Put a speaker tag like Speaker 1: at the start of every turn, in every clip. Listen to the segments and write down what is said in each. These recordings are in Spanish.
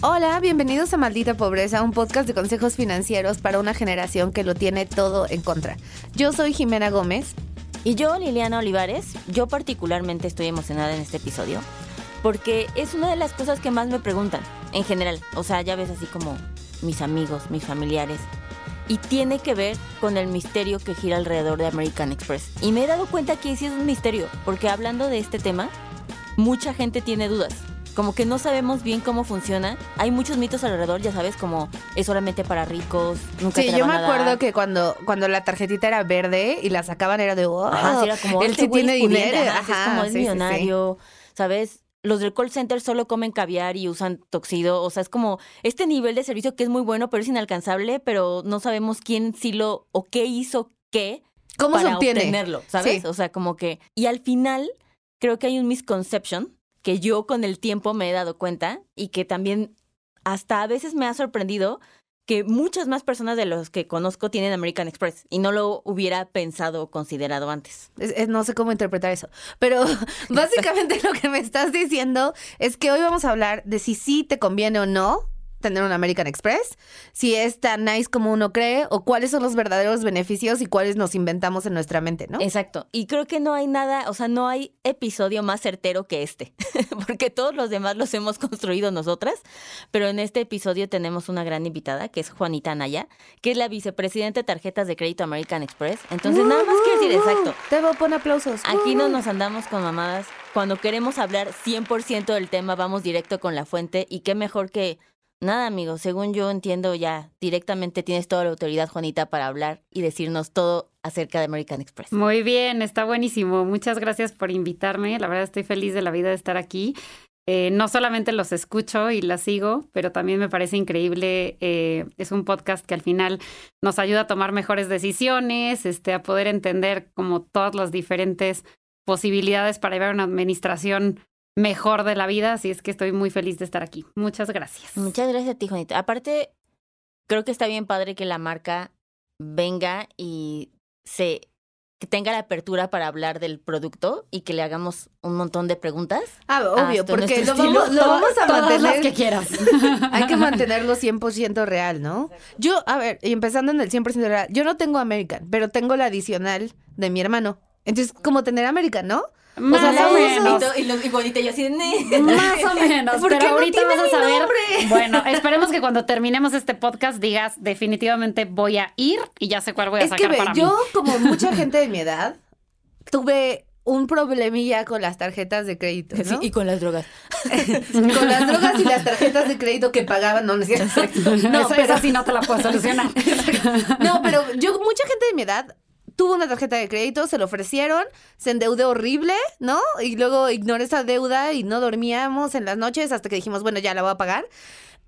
Speaker 1: Hola, bienvenidos a Maldita Pobreza, un podcast de consejos financieros para una generación que lo tiene todo en contra. Yo soy Jimena Gómez.
Speaker 2: Y yo, Liliana Olivares, yo particularmente estoy emocionada en este episodio porque es una de las cosas que más me preguntan, en general. O sea, ya ves así como mis amigos, mis familiares. Y tiene que ver con el misterio que gira alrededor de American Express. Y me he dado cuenta que sí es un misterio, porque hablando de este tema, mucha gente tiene dudas como que no sabemos bien cómo funciona. Hay muchos mitos alrededor, ya sabes, como es solamente para ricos, nunca
Speaker 1: Sí,
Speaker 2: te la
Speaker 1: yo me acuerdo que cuando, cuando la tarjetita era verde y la sacaban era de, wow,
Speaker 2: Ajá, sí, era como,
Speaker 1: él
Speaker 2: "Este
Speaker 1: sí
Speaker 2: güey
Speaker 1: tiene
Speaker 2: es pudiente,
Speaker 1: dinero.
Speaker 2: ajá, sí,
Speaker 1: Ajá,
Speaker 2: es como es
Speaker 1: sí, sí, sí.
Speaker 2: millonario, ¿sabes? Los del call center solo comen caviar y usan toxido, o sea, es como este nivel de servicio que es muy bueno, pero es inalcanzable, pero no sabemos quién sí lo o qué hizo qué
Speaker 1: ¿Cómo se
Speaker 2: para
Speaker 1: obtiene?
Speaker 2: obtenerlo, ¿sabes?
Speaker 1: Sí.
Speaker 2: O sea, como que y al final creo que hay un misconception que yo con el tiempo me he dado cuenta y que también hasta a veces me ha sorprendido que muchas más personas de los que conozco tienen American Express y no lo hubiera pensado o considerado antes.
Speaker 1: Es- es- no sé cómo interpretar eso. Pero básicamente lo que me estás diciendo es que hoy vamos a hablar de si sí te conviene o no tener un American Express, si es tan nice como uno cree, o cuáles son los verdaderos beneficios y cuáles nos inventamos en nuestra mente, ¿no?
Speaker 2: Exacto. Y creo que no hay nada, o sea, no hay episodio más certero que este, porque todos los demás los hemos construido nosotras, pero en este episodio tenemos una gran invitada, que es Juanita Anaya, que es la vicepresidenta de tarjetas de crédito American Express. Entonces, nada más quiero decir, exacto.
Speaker 1: Tebo, pon aplausos.
Speaker 2: Aquí no nos andamos con mamadas. Cuando queremos hablar 100% del tema, vamos directo con la fuente. Y qué mejor que nada, amigo. Según yo entiendo, ya directamente tienes toda la autoridad, Juanita, para hablar y decirnos todo acerca de American Express.
Speaker 3: Muy bien, está buenísimo. Muchas gracias por invitarme. La verdad estoy feliz de la vida de estar aquí. Eh, no solamente los escucho y las sigo, pero también me parece increíble. eh, es un podcast que al final nos ayuda a tomar mejores decisiones, este, a poder entender como todas las diferentes posibilidades para llevar una administración mejor de la vida. Así es que estoy muy feliz de estar aquí. Muchas gracias.
Speaker 2: Muchas gracias a ti, Juanita. Aparte, creo que está bien padre que la marca venga y se que tenga la apertura para hablar del producto y que le hagamos un montón de preguntas.
Speaker 1: Ah, obvio,
Speaker 2: Hasta
Speaker 1: porque lo vamos,
Speaker 2: estilo.
Speaker 1: lo vamos a
Speaker 3: Todas las
Speaker 1: mantener.
Speaker 3: que quieras.
Speaker 1: Hay que mantenerlo 100% real, ¿no? Yo, a ver, y empezando en el 100% real, yo no tengo American, pero tengo la adicional de mi hermano. Entonces, como tener American, ¿no?
Speaker 3: Más
Speaker 1: sea,
Speaker 3: o menos.
Speaker 2: Y, lo, y yo así de...
Speaker 3: Más o menos,
Speaker 1: ¿Por
Speaker 3: pero
Speaker 1: qué no
Speaker 3: ahorita
Speaker 1: tiene
Speaker 3: vas a saber.
Speaker 1: nombre?
Speaker 3: Bueno, esperemos que cuando terminemos este podcast digas definitivamente voy a ir y ya sé cuál voy a
Speaker 1: Es que
Speaker 3: sacar
Speaker 1: ve,
Speaker 3: para
Speaker 1: yo,
Speaker 3: mí.
Speaker 1: como mucha gente de mi edad, tuve un problemilla con las tarjetas de crédito, ¿no?
Speaker 2: Sí, y con las drogas.
Speaker 1: Con las drogas y las tarjetas de crédito que pagaban, no, no es cierto. No, pero,
Speaker 3: esa sí no te la puedo solucionar.
Speaker 1: no, pero yo, mucha gente de mi edad tuvo una tarjeta de crédito, se lo ofrecieron, se endeudó horrible, ¿no? Y luego ignoré esa deuda y no dormíamos en las noches hasta que dijimos, bueno, ya la voy a pagar.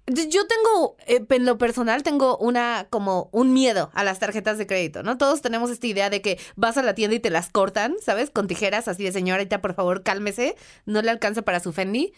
Speaker 1: Yo tengo, eh, en lo personal, tengo una, como un miedo a las tarjetas de crédito, ¿no? Todos tenemos esta idea de que vas a la tienda y te las cortan, ¿sabes? Con tijeras, así de señorita, por favor, cálmese, no le alcanza para su Fendi.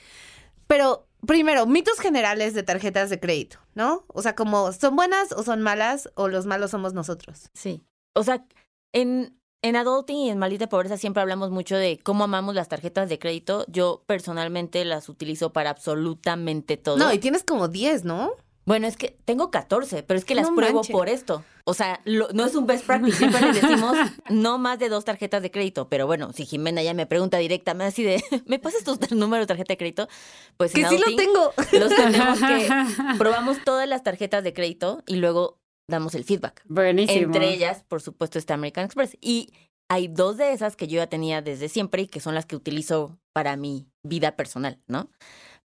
Speaker 1: Pero, primero, mitos generales de tarjetas de crédito, ¿no? O sea, como, ¿son buenas o son malas o los malos somos nosotros?
Speaker 2: Sí. O sea, en, en Adulting y en Maldita Pobreza siempre hablamos mucho de cómo amamos las tarjetas de crédito. Yo personalmente las utilizo para absolutamente todo.
Speaker 1: No, y tienes como 10, ¿no?
Speaker 2: Bueno, es que tengo 14, pero es que las
Speaker 1: No
Speaker 2: pruebo por esto. O sea, lo- no es un best practice. Siempre les decimos no más de dos tarjetas de crédito. Pero bueno, si Jimena ya me pregunta directamente así de, ¿me pasas tu número de tarjeta de crédito? Pues
Speaker 1: Que
Speaker 2: en
Speaker 1: sí lo tengo.
Speaker 2: los tenemos que... Probamos todas las tarjetas de crédito y luego damos el feedback.
Speaker 3: Buenísimo.
Speaker 2: Entre ellas, por supuesto, está American Express. Y hay dos de esas que yo ya tenía desde siempre y que son las que utilizo para mi vida personal, ¿no?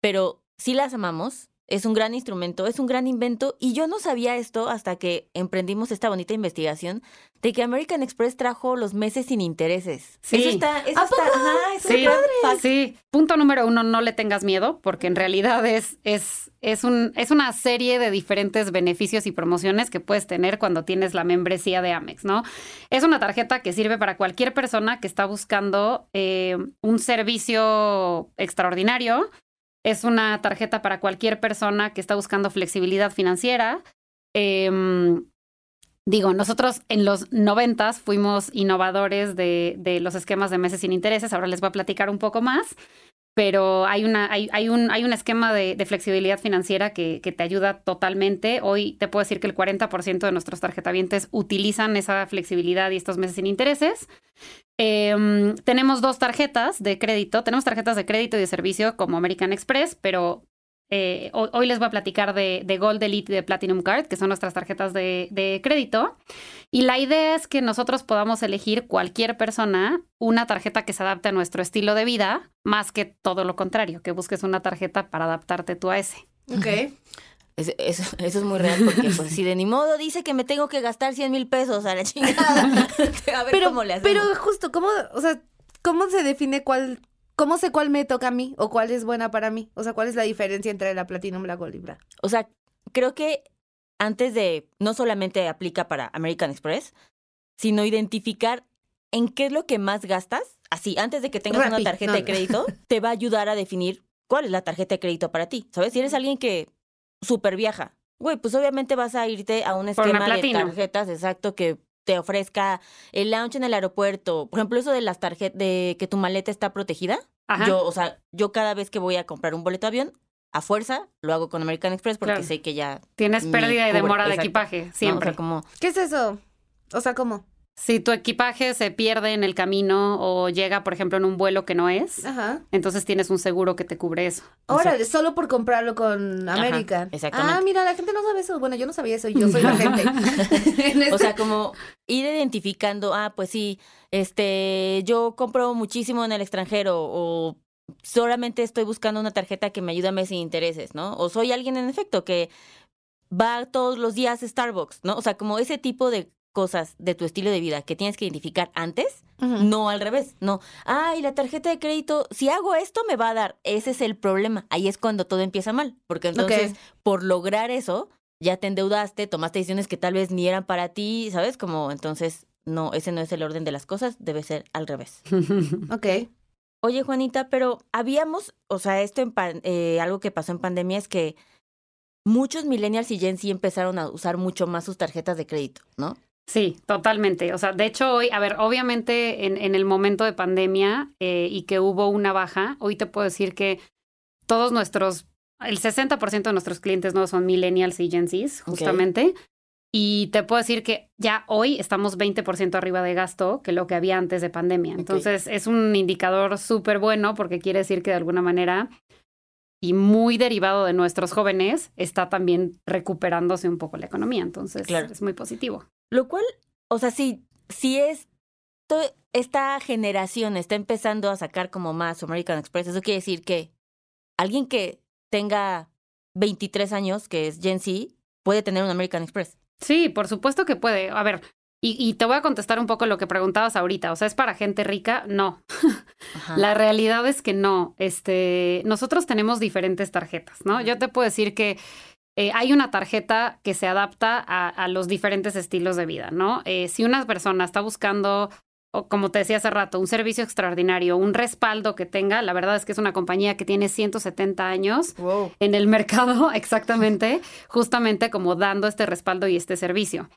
Speaker 2: Pero sí las amamos. Es un gran instrumento, es un gran invento y yo no sabía esto hasta que emprendimos esta bonita investigación de que American Express trajo los meses sin intereses.
Speaker 3: Sí.
Speaker 2: Eso está, eso
Speaker 1: ¿A
Speaker 2: está,
Speaker 1: poco?
Speaker 2: ajá,
Speaker 3: Sí,
Speaker 2: fact.
Speaker 3: sí. Punto número uno, no le tengas miedo, porque en realidad es, es, es, un, es una serie de diferentes beneficios y promociones que puedes tener cuando tienes la membresía de Amex, ¿no? Es una tarjeta que sirve para cualquier persona que está buscando eh, un servicio extraordinario. Es una tarjeta para cualquier persona que está buscando flexibilidad financiera. Em, Digo, nosotros en los noventas fuimos innovadores de, los esquemas de meses sin intereses. Ahora les voy a platicar un poco más. pero hay, una, un, esquema de, de flexibilidad financiera que, que, te ayuda totalmente. Hoy te puedo decir que el 40% de nuestros tarjetavientes utilizan esa flexibilidad y estos meses sin intereses. Eh, tenemos dos tarjetas de crédito. Tenemos tarjetas de crédito y de servicio como American Express, pero eh, hoy, les voy a platicar de, de, Gold Elite y de Platinum Card, que son nuestras tarjetas de, de, crédito. Y la idea es que nosotros podamos elegir cualquier persona una tarjeta que se adapte a nuestro estilo de vida, más que todo lo contrario, que busques una tarjeta para adaptarte tú a ese.
Speaker 1: Ok.
Speaker 2: Eso, eso, eso, es muy real porque pues si de ni modo dice que me tengo que gastar 100 mil pesos a la chingada. a ver
Speaker 1: pero,
Speaker 2: cómo le hacemos.
Speaker 1: Pero justo, ¿cómo, o sea, ¿cómo se define cuál ¿Cómo sé cuál me toca a mí o cuál es buena para mí? O sea, ¿cuál es la diferencia entre la Platinum y la Gold Libra?
Speaker 2: O sea, creo que antes de, no solamente aplica para American Express, sino identificar en qué es lo que más gastas. Así, antes de que tengas Rappi. una tarjeta no, de crédito, no. te va a ayudar a definir cuál es la tarjeta de crédito para ti. ¿Sabes? Si eres alguien que super viaja, güey, pues obviamente vas a irte a un esquema de tarjetas, exacto, que te ofrezca el lounge en el aeropuerto. Por ejemplo, eso de las tarjetas, de que tu maleta está protegida. Ajá. Yo, o sea, yo cada vez que voy a comprar un boleto de avión, a fuerza lo hago con American Express porque claro. sé que ya.
Speaker 3: Tienes pérdida y demora de equipaje, siempre.
Speaker 2: No, o sea, como...
Speaker 1: ¿Qué es eso? O sea, ¿cómo?
Speaker 3: Si tu equipaje se pierde en el camino o llega, por ejemplo, en un vuelo que no es,
Speaker 1: Ajá.
Speaker 3: entonces tienes un seguro que te cubre eso.
Speaker 1: Órale, o sea, solo por comprarlo con América.
Speaker 2: Exactamente.
Speaker 1: Ah, mira, la gente no sabe eso. Bueno, yo no sabía eso, yo soy la gente.
Speaker 2: O sea, como ir identificando, ah, pues sí, este, yo compro muchísimo en el extranjero o solamente estoy buscando una tarjeta que me ayude a mes sin intereses, ¿no? O soy alguien en efecto que va todos los días a Starbucks, ¿no? O sea, como ese tipo de cosas de tu estilo de vida que tienes que identificar antes, uh -huh. no al revés, no. Ay, la tarjeta de crédito, si hago esto me va a dar. Ese es el problema. Ahí es cuando todo empieza mal, porque entonces okay. por lograr eso ya te endeudaste, tomaste decisiones que tal vez ni eran para ti, ¿sabes? Como entonces no, ese no es el orden de las cosas, debe ser al revés.
Speaker 1: ok.
Speaker 2: Oye, Juanita, pero habíamos, o sea, esto en pan, eh, algo que pasó en pandemia es que muchos millennials y Gen Z empezaron a usar mucho más sus tarjetas de crédito, ¿no?
Speaker 3: Sí, totalmente. O sea, de hecho hoy, a ver, obviamente en, en el momento de pandemia eh, y que hubo una baja, hoy te puedo decir que todos nuestros, el 60% de nuestros clientes no son millennials y Gen Zs, justamente. Okay. Y te puedo decir que ya hoy estamos 20% arriba de gasto que lo que había antes de pandemia. Entonces okay. es un indicador súper bueno porque quiere decir que de alguna manera y muy derivado de nuestros jóvenes está también recuperándose un poco la economía. Entonces
Speaker 2: claro.
Speaker 3: es muy positivo.
Speaker 2: Lo cual, o sea, si, si es esta generación está empezando a sacar como más American Express, eso quiere decir que alguien que tenga 23 años, que es Gen Z, puede tener un American Express.
Speaker 3: Sí, por supuesto que puede. A ver, y, y, te voy a contestar un poco lo que preguntabas ahorita. O sea, ¿es para gente rica? No. Ajá. La realidad es que no. Este, nosotros tenemos diferentes tarjetas, ¿no? Yo te puedo decir que eh, hay una tarjeta que se adapta a, a, los diferentes estilos de vida, ¿no? Eh, si una persona está buscando, o como te decía hace rato, un servicio extraordinario, un respaldo que tenga, la verdad es que es una compañía que tiene 170 años
Speaker 1: wow.
Speaker 3: en el mercado, exactamente, justamente como dando este respaldo y este servicio.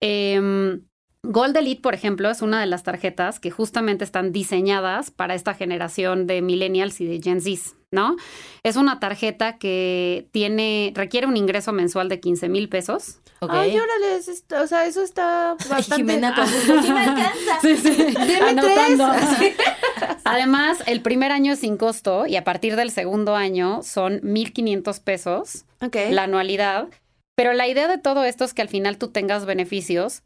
Speaker 3: Eh, Gold Elite, por ejemplo, es una de las tarjetas que justamente están diseñadas para esta generación de millennials y de Gen Z, ¿no? Es una tarjeta que tiene, requiere un ingreso mensual de 15 mil pesos.
Speaker 1: Okay. Ay, órale, o sea, eso está bastante...
Speaker 2: Jimena, pues, sí me alcanza.
Speaker 3: Sí, sí. Anotando. Además, el primer año es sin costo y a partir del segundo año son 1.500 pesos
Speaker 1: okay.
Speaker 3: la anualidad. Pero la idea de todo esto es que al final tú tengas beneficios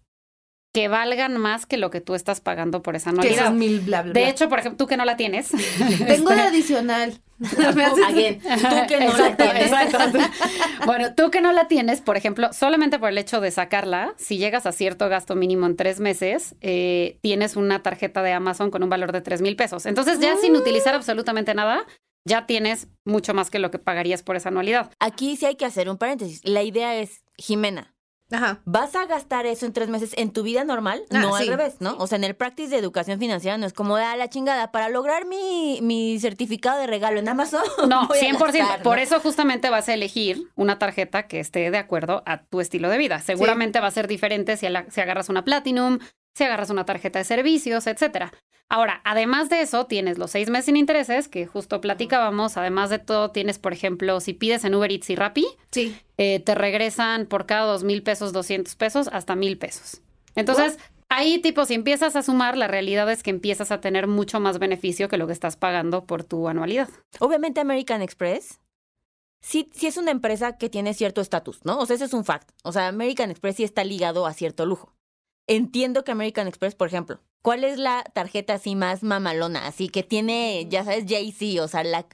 Speaker 3: que valgan más que lo que tú estás pagando por esa anualidad.
Speaker 1: Que mil bla, bla, bla.
Speaker 3: De hecho, por ejemplo, tú que no la tienes.
Speaker 1: Tengo la adicional.
Speaker 2: Again, tú que no exacto, la tienes.
Speaker 3: Exacto. bueno, tú que no la tienes, por ejemplo, solamente por el hecho de sacarla, si llegas a cierto gasto mínimo en tres meses, eh, tienes una tarjeta de Amazon con un valor de tres mil pesos. Entonces, ya uh. sin utilizar absolutamente nada, ya tienes mucho más que lo que pagarías por esa anualidad.
Speaker 2: Aquí sí hay que hacer un paréntesis. La idea es, Jimena,
Speaker 1: Ajá.
Speaker 2: ¿Vas a gastar eso en tres meses en tu vida normal? Ah, no sí, al revés, ¿no? O sea, en el practice de educación financiera no es como, a la chingada, para lograr mi, mi certificado de regalo en Amazon.
Speaker 3: No, 100%. Gastar, Por eso justamente vas a elegir una tarjeta que esté de acuerdo a tu estilo de vida. Seguramente sí. va a ser diferente si, la, si agarras una Platinum, si agarras una tarjeta de servicios, etcétera. Ahora, además de eso, tienes los seis meses sin intereses, que justo platicábamos. Además de todo, tienes, por ejemplo, si pides en Uber Eats y Rappi,
Speaker 1: Sí.
Speaker 3: eh, te regresan por cada dos mil pesos, 200 pesos, hasta mil pesos. Entonces, ahí, tipo, si empiezas a sumar, la realidad es que empiezas a tener mucho más beneficio que lo que estás pagando por tu anualidad.
Speaker 2: Obviamente American Express sí, sí es una empresa que tiene cierto estatus, ¿no? O sea, ese es un fact. O sea, American Express sí está ligado a cierto lujo. Entiendo que American Express, por ejemplo, ¿cuál es la tarjeta así más mamalona? Así que tiene, ya sabes, Jay-Z, o sea, la,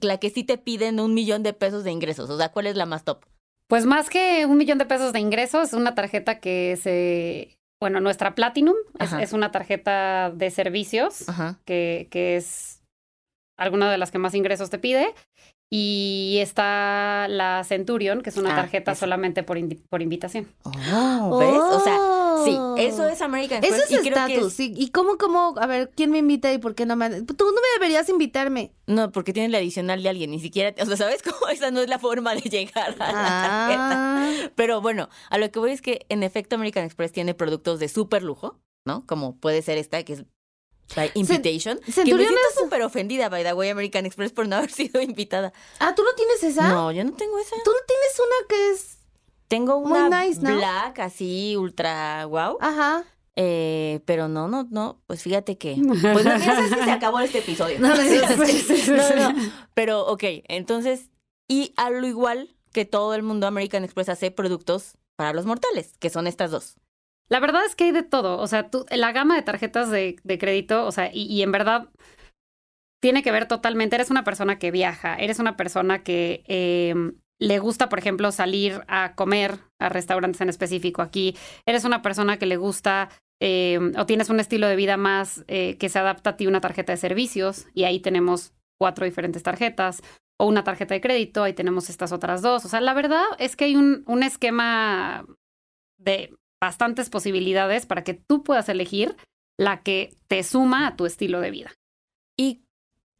Speaker 2: la que sí te piden un millón de pesos de ingresos. O sea, ¿cuál es la más top?
Speaker 3: Pues más que un millón de pesos de ingresos, una tarjeta que se... Bueno, nuestra Platinum es, una tarjeta de servicios que, que es alguna de las que más ingresos te pide. Y está la Centurion, que es una
Speaker 2: Ah,
Speaker 3: tarjeta
Speaker 2: esa.
Speaker 3: solamente por, por invitación.
Speaker 2: Oh, ¿Ves? O sea, sí, eso es American
Speaker 1: Eso
Speaker 2: Express.
Speaker 1: es
Speaker 2: y
Speaker 1: estatus,
Speaker 2: es-
Speaker 1: sí. ¿Y cómo, cómo? A ver, ¿quién me invita y por qué no me... Tú no me deberías invitarme.
Speaker 2: No, porque tienes la adicional de alguien, ni siquiera, o sea, ¿sabes cómo? Esa no es la forma de llegar a la tarjeta.
Speaker 1: Ah.
Speaker 2: Pero bueno, a lo que voy es que en efecto American Express tiene productos de súper lujo, ¿no? Como puede ser esta que es by Invitation. que me siento
Speaker 1: es-
Speaker 2: súper ofendida, by the way, American Express por no haber sido invitada.
Speaker 1: Ah, ¿tú no tienes esa?
Speaker 2: No, yo no tengo esa.
Speaker 1: Tú no tienes una que es...
Speaker 2: Tengo
Speaker 1: Muy
Speaker 2: una
Speaker 1: nice, ¿no?
Speaker 2: black así, ultra wow.
Speaker 1: Ajá.
Speaker 2: Eh, pero no, no, no, pues fíjate que... Pues no, sabes que se acabó este episodio.
Speaker 1: No, no, sí,
Speaker 3: sí, sí, sí,
Speaker 2: No,
Speaker 3: sí.
Speaker 2: no, no. Pero, ok, entonces, y a lo igual que todo el mundo, American Express hace productos para los mortales, que son estas dos.
Speaker 3: La verdad es que hay de todo. O sea, tú, la gama de tarjetas de, de crédito, o sea, y, y en verdad tiene que ver totalmente. Eres una persona que viaja, eres una persona que eh, le gusta, por ejemplo, salir a comer a restaurantes en específico aquí. Eres una persona que le gusta eh, o tienes un estilo de vida más eh, que se adapta a ti una tarjeta de servicios y ahí tenemos cuatro diferentes tarjetas o una tarjeta de crédito, ahí tenemos estas otras dos. O sea, la verdad es que hay un, un esquema de bastantes posibilidades para que tú puedas elegir la que te suma a tu estilo de vida.
Speaker 2: Y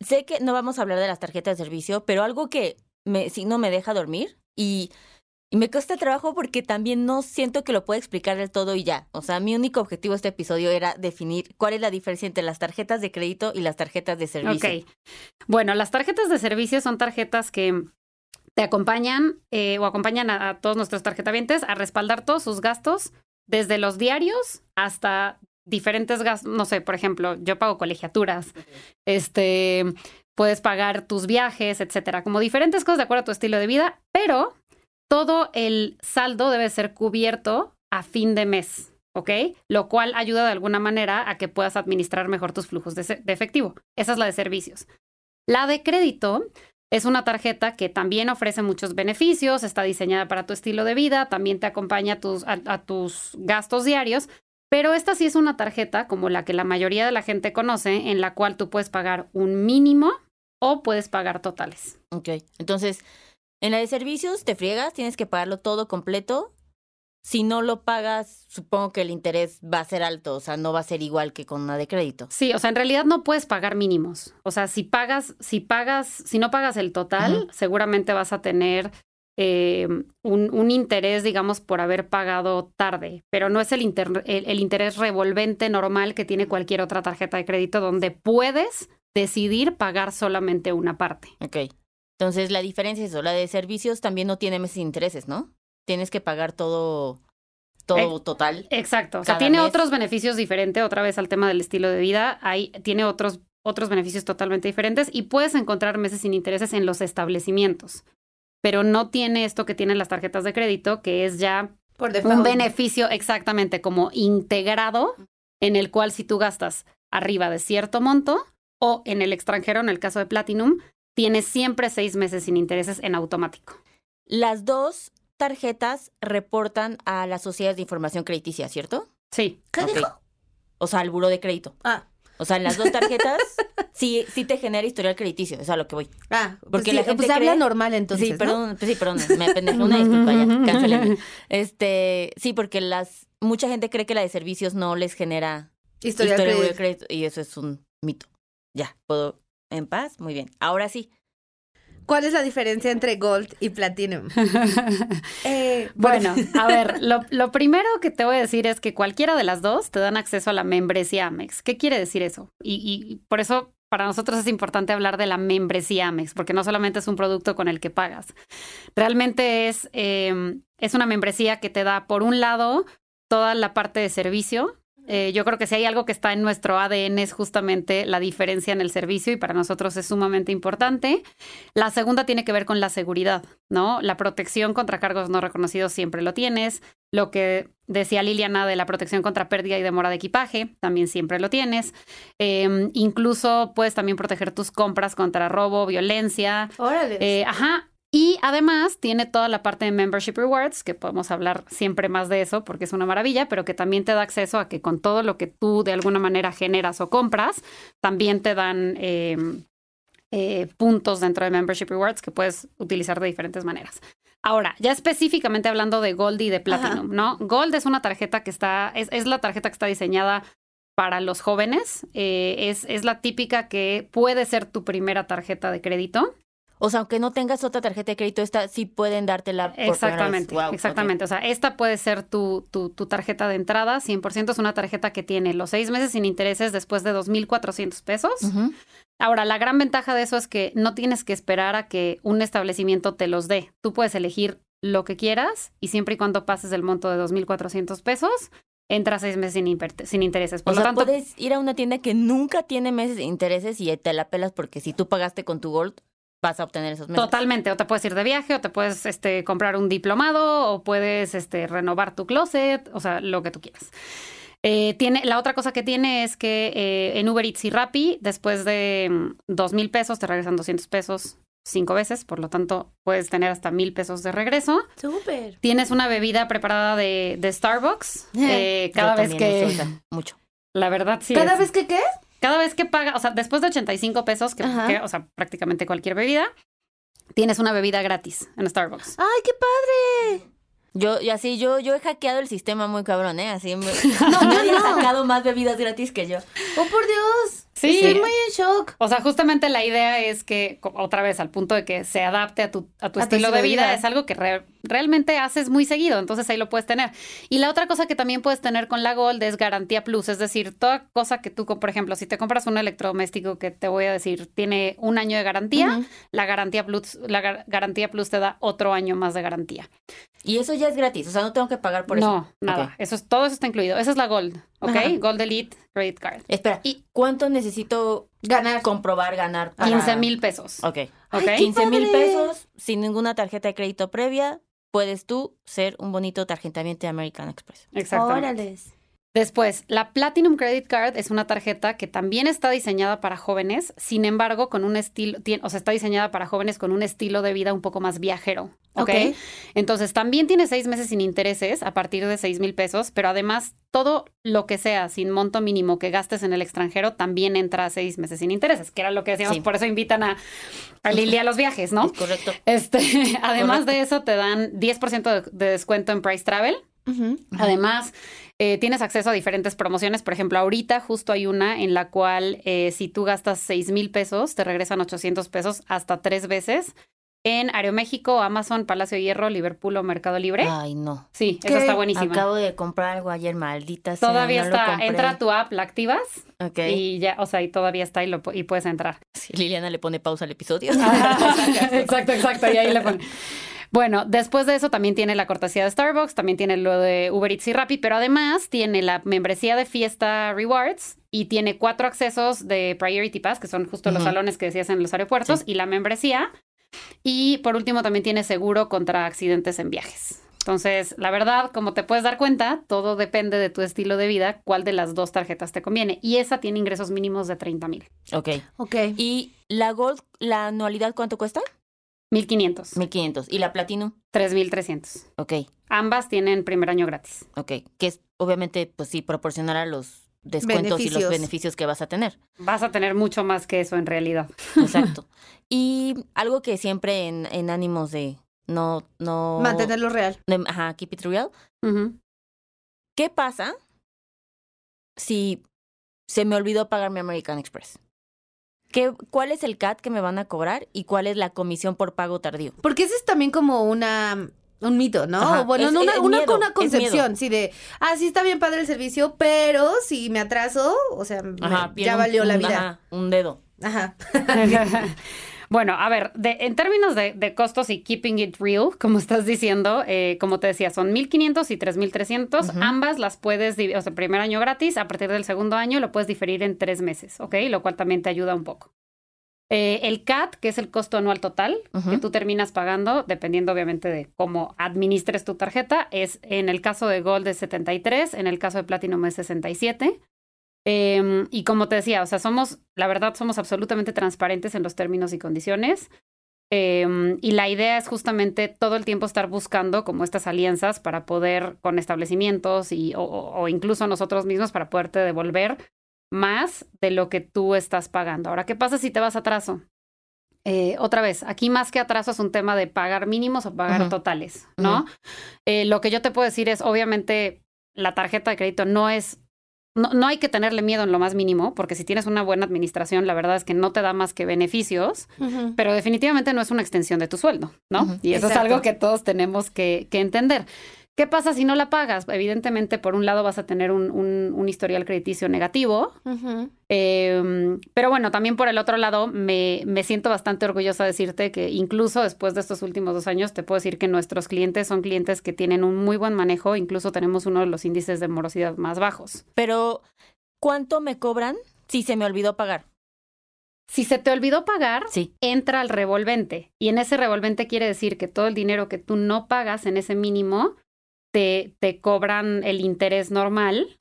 Speaker 2: sé que no vamos a hablar de las tarjetas de servicio, pero algo que me, sí no me deja dormir y, y me cuesta trabajo porque también no siento que lo pueda explicar del todo y ya. O sea, mi único objetivo de este episodio era definir cuál es la diferencia entre las tarjetas de crédito y las tarjetas de servicio.
Speaker 3: Ok. Bueno, las tarjetas de servicio son tarjetas que te acompañan eh, o acompañan a, a todos nuestros tarjetavientes a respaldar todos sus gastos, desde los diarios hasta diferentes gastos. No sé, por ejemplo, yo pago colegiaturas, este, puedes pagar tus viajes, etcétera, como diferentes cosas de acuerdo a tu estilo de vida, pero todo el saldo debe ser cubierto a fin de mes. ¿Ok? Lo cual ayuda de alguna manera a que puedas administrar mejor tus flujos de, efectivo. Esa es la de servicios. La de crédito es una tarjeta que también ofrece muchos beneficios, está diseñada para tu estilo de vida, también te acompaña a tus gastos diarios, pero esta sí es una tarjeta como la que la mayoría de la gente conoce, en la cual tú puedes pagar un mínimo o puedes pagar totales.
Speaker 2: Ok, entonces, en la de servicios te friegas, tienes que pagarlo todo completo. Si no lo pagas, supongo que el interés va a ser alto, o sea, no va a ser igual que con una de crédito.
Speaker 3: Sí, o sea, en realidad no puedes pagar mínimos. O sea, si pagas, si pagas, si no pagas el total, seguramente vas a tener eh, un, un interés, digamos, por haber pagado tarde. Pero no es el, inter- el, el interés revolvente normal que tiene cualquier otra tarjeta de crédito donde puedes decidir pagar solamente una parte.
Speaker 2: Ok, entonces la diferencia es eso, la de servicios también no tiene meses de intereses, ¿no? Tienes que pagar todo, todo total.
Speaker 3: Exacto. O sea, tiene
Speaker 2: mes.
Speaker 3: otros beneficios diferentes, otra vez al tema del estilo de vida. Ahí tiene otros, otros beneficios totalmente diferentes y puedes encontrar meses sin intereses en los establecimientos. Pero no tiene esto que tienen las tarjetas de crédito, que es ya
Speaker 1: Por
Speaker 3: un beneficio exactamente como integrado, en el cual si tú gastas arriba de cierto monto o en el extranjero, en el caso de Platinum, tienes siempre seis meses sin intereses en automático.
Speaker 2: Las dos tarjetas reportan a las sociedades de información crediticia, ¿cierto?
Speaker 3: Sí.
Speaker 1: ¿Qué dijo?
Speaker 2: O sea, al buro de crédito.
Speaker 1: Ah,
Speaker 2: O sea, en las dos tarjetas sí, sí te genera historial crediticio, es a lo que voy.
Speaker 1: ah.
Speaker 2: Porque
Speaker 1: Porque
Speaker 2: la gente
Speaker 1: pues habla
Speaker 2: cree-
Speaker 1: normal entonces,
Speaker 2: sí,
Speaker 1: ¿no?
Speaker 2: perdón, sí, perdón, me apendejé una disculpa ya, cancélenme. Este, sí, porque las mucha gente cree que la de servicios no les genera
Speaker 1: Historial
Speaker 2: historial de
Speaker 1: crédito
Speaker 2: y eso es un mito. Ya, puedo en paz, muy bien. Ahora sí.
Speaker 1: ¿Cuál es la diferencia entre Gold y Platinum?
Speaker 3: Eh, bueno, a ver, lo, lo, primero que te voy a decir es que cualquiera de las dos te dan acceso a la membresía Amex. ¿Qué quiere decir eso? Y, y por eso para nosotros es importante hablar de la membresía Amex, porque no solamente es un producto con el que pagas. Realmente es, eh, es una membresía que te da, por un lado, toda la parte de servicio, eh, yo creo que si hay algo que está en nuestro ADN es justamente la diferencia en el servicio y para nosotros es sumamente importante. La segunda tiene que ver con la seguridad, ¿no? La protección contra cargos no reconocidos siempre lo tienes. Lo que decía Liliana de la protección contra pérdida y demora de equipaje, también siempre lo tienes. Em, incluso puedes también proteger tus compras contra robo, violencia.
Speaker 1: Órale.
Speaker 3: Eh, ajá, y además tiene toda la parte de Membership Rewards, que podemos hablar siempre más de eso porque es una maravilla, pero que también te da acceso a que con todo lo que tú de alguna manera generas o compras, también te dan em, eh, puntos dentro de Membership Rewards que puedes utilizar de diferentes maneras. Ahora, ya específicamente hablando de Gold y de Platinum, ¿no? Gold es una tarjeta que está, es, es la tarjeta que está diseñada para los jóvenes. Eh, es, es la típica que puede ser tu primera tarjeta de crédito.
Speaker 2: O sea, aunque no tengas otra tarjeta de crédito, esta sí pueden dártela por
Speaker 3: Exactamente,
Speaker 2: Wow,
Speaker 3: exactamente. O sea, esta puede ser tu, tu, tu, tarjeta de entrada. 100% es una tarjeta que tiene los seis meses sin intereses después de 2.400 pesos.
Speaker 2: okay. Ujú.
Speaker 3: Ahora, la gran ventaja de eso es que no tienes que esperar a que un establecimiento te los dé. Tú puedes elegir lo que quieras y siempre y cuando pases el monto de 2.400 pesos, entras seis meses sin intereses. Por
Speaker 2: O
Speaker 3: lo
Speaker 2: sea,
Speaker 3: tanto,
Speaker 2: puedes ir a una tienda que nunca tiene meses de intereses y te la pelas porque si tú pagaste con tu Gold, vas a obtener esos meses.
Speaker 3: Totalmente, o te puedes ir de viaje, o te puedes este, comprar un diplomado, o puedes este, renovar tu closet, o sea, lo que tú quieras. Eh, tiene, la otra cosa que tiene es que eh, en Uber Eats y Rappi, después de mm, dos mil pesos, te regresan 200 pesos cinco veces, por lo tanto, puedes tener hasta mil pesos de regreso.
Speaker 1: Súper.
Speaker 3: Tienes una bebida preparada de, de Starbucks eh,
Speaker 2: Yo
Speaker 3: cada vez
Speaker 2: también
Speaker 3: que...
Speaker 2: mucho.
Speaker 3: La verdad, sí.
Speaker 1: ¿Cada
Speaker 3: es-
Speaker 1: vez que qué?
Speaker 3: Cada vez que paga, o sea, después de 85 pesos, que, o sea, prácticamente cualquier bebida, tienes una bebida gratis en Starbucks.
Speaker 1: ¡Ay, qué padre!
Speaker 2: Yo, y así, yo, yo he hackeado el sistema muy cabrón, ¿eh? Así me...
Speaker 1: No, yo
Speaker 2: Nadie ha
Speaker 1: no.
Speaker 2: sacado más bebidas gratis que yo.
Speaker 1: ¡Oh, por Dios!
Speaker 3: Sí.
Speaker 1: Estoy muy en shock.
Speaker 3: O sea, justamente la idea es que, otra vez, al punto de que se adapte a tu, a tu
Speaker 1: A
Speaker 3: estilo de vida,
Speaker 1: vida.
Speaker 3: es algo que re- realmente haces muy seguido, entonces ahí lo puedes tener. Y la otra cosa que también puedes tener con la Gold es garantía plus, es decir, toda cosa que tú, por ejemplo, si te compras un electrodoméstico que te voy a decir tiene un año de garantía, la garantía plus, la gar- garantía plus te da otro año más de garantía.
Speaker 2: Y eso ya es gratis, o sea, no tengo que pagar por eso.
Speaker 3: no, nada, eso es, todo eso está incluido. Esa es la Gold, ¿ok?
Speaker 1: Ajá.
Speaker 3: Gold Elite Credit Card.
Speaker 2: Espera,
Speaker 3: Y-
Speaker 2: ¿cuánto necesito
Speaker 1: Ganar.
Speaker 2: comprobar, ganar? para-
Speaker 3: 15 mil pesos.
Speaker 2: Ok.
Speaker 3: ¿Ok?
Speaker 1: Ay,
Speaker 2: 15 mil pesos sin ninguna tarjeta de crédito previa, puedes tú ser un bonito tarjetamiento de American Express.
Speaker 3: Exactamente.
Speaker 1: Órales.
Speaker 3: Después, la Platinum Credit Card es una tarjeta que también está diseñada para jóvenes, sin embargo, con un estilo, o sea, está diseñada para jóvenes con un estilo de vida un poco más viajero. ¿ok? Entonces, también tiene seis meses sin intereses a partir de seis mil pesos, pero además, todo lo que sea sin monto mínimo que gastes en el extranjero también entra a seis meses sin intereses, que era lo que decíamos,
Speaker 2: Sí.
Speaker 3: por eso invitan a, a Lili a los viajes, ¿no?
Speaker 2: ¿Es correcto?
Speaker 3: Este, además
Speaker 2: Correcto.
Speaker 3: de eso, te dan 10% de, de descuento en Price Travel. Además, eh, tienes acceso a diferentes promociones. Por ejemplo, ahorita justo hay una en la cual eh, si tú gastas 6 mil pesos, te regresan 800 pesos hasta tres veces en Aeroméxico, Amazon, Palacio de Hierro, Liverpool o Mercado Libre.
Speaker 2: Ay, no.
Speaker 3: sí,
Speaker 1: ¿Qué?
Speaker 3: eso está buenísimo.
Speaker 2: Acabo de comprar algo ayer, maldita sea.
Speaker 3: Todavía
Speaker 2: no
Speaker 3: está, entra a tu app, la activas
Speaker 2: Ok.
Speaker 3: y ya, o sea, y todavía está y, lo, y puedes entrar.
Speaker 2: Sí, Liliana le pone pausa al episodio.
Speaker 3: exacto, exacto, y ahí le pone. Bueno, después de eso también tiene la cortesía de Starbucks, también tiene lo de Uber Eats y Rappi, pero además tiene la membresía de Fiesta Rewards y tiene cuatro accesos de Priority Pass, que son justo los salones que decías en los aeropuertos, y la membresía. Y por último también tiene seguro contra accidentes en viajes. Entonces, la verdad, como te puedes dar cuenta, todo depende de tu estilo de vida, cuál de las dos tarjetas te conviene. Y esa tiene ingresos mínimos de 30 mil.
Speaker 2: ok.
Speaker 1: Ok.
Speaker 2: ¿Y la Gold, la anualidad cuánto cuesta?
Speaker 3: 1500,
Speaker 2: 1500. ¿Y la Platinum?
Speaker 3: 3300.
Speaker 2: Ok,
Speaker 3: Ambas tienen primer año gratis.
Speaker 2: ok. Que es obviamente, pues sí, proporcionar a los descuentos y los
Speaker 1: Beneficios.
Speaker 2: que vas a tener.
Speaker 3: Vas a tener mucho más que eso en realidad.
Speaker 2: Exacto. y algo que siempre en, en ánimos de no, no.
Speaker 1: Mantenerlo real.
Speaker 2: de- ajá, keep it real.
Speaker 3: Ujú.
Speaker 2: ¿Qué pasa si se me olvidó pagar mi American Express? ¿Qué, ¿Cuál es el CAT que me van a cobrar y cuál es la comisión por pago tardío?
Speaker 1: Porque ese es también como una un mito, ¿no?
Speaker 2: Ajá,
Speaker 1: Bueno,
Speaker 2: es-
Speaker 1: una,
Speaker 2: es
Speaker 1: una,
Speaker 2: miedo,
Speaker 1: una
Speaker 2: es
Speaker 1: concepción, sí, de, ah, sí está bien padre el servicio, pero si me atraso, o sea, me- ya
Speaker 2: un-
Speaker 1: valió la vida.
Speaker 2: ajá, un dedo.
Speaker 1: Ajá.
Speaker 3: Bueno, a ver, de- en términos de, de costos y keeping it real, como estás diciendo, eh, como te decía, son 1.500 y 3.300. Ambas las puedes, o sea, primer año gratis, a partir del segundo año lo puedes diferir en tres meses, ¿ok? Lo cual también te ayuda un poco. Eh, el CAT, que es el costo anual total, que tú terminas pagando, dependiendo obviamente de cómo administres tu tarjeta, es en el caso de Gold es 73, en el caso de Platinum es 67. Eh, y como te decía, o sea, somos, la verdad, somos absolutamente transparentes en los términos y condiciones. Eh, y la idea es justamente todo el tiempo estar buscando como estas alianzas para poder, con establecimientos y, o, o- incluso nosotros mismos, para poderte devolver más de lo que tú estás pagando. Ahora, ¿qué pasa si te vas a atraso? Eh, otra vez, aquí más que atraso es un tema de pagar mínimos o pagar totales, ¿no? Eh, lo que yo te puedo decir es, obviamente, la tarjeta de crédito no es no, no hay que tenerle miedo en lo más mínimo, porque si tienes una buena administración, la verdad es que no te da más que beneficios, pero definitivamente no es una extensión de tu sueldo, ¿no? Y eso
Speaker 1: Exacto.
Speaker 3: es algo que todos tenemos que, que entender. ¿Qué pasa si no la pagas? Evidentemente, por un lado vas a tener un, un- un historial crediticio negativo, eh, pero bueno, también por el otro lado, me, me siento bastante orgullosa de decirte que incluso después de estos últimos dos años, te puedo decir que nuestros clientes son clientes que tienen un muy buen manejo, incluso tenemos uno de los índices de morosidad más bajos.
Speaker 2: Pero, ¿cuánto me cobran si se me olvidó pagar?
Speaker 3: Si se te olvidó pagar,
Speaker 2: Sí.
Speaker 3: entra al revolvente. Y en ese revolvente quiere decir que todo el dinero que tú no pagas en ese mínimo, te, te cobran el interés normal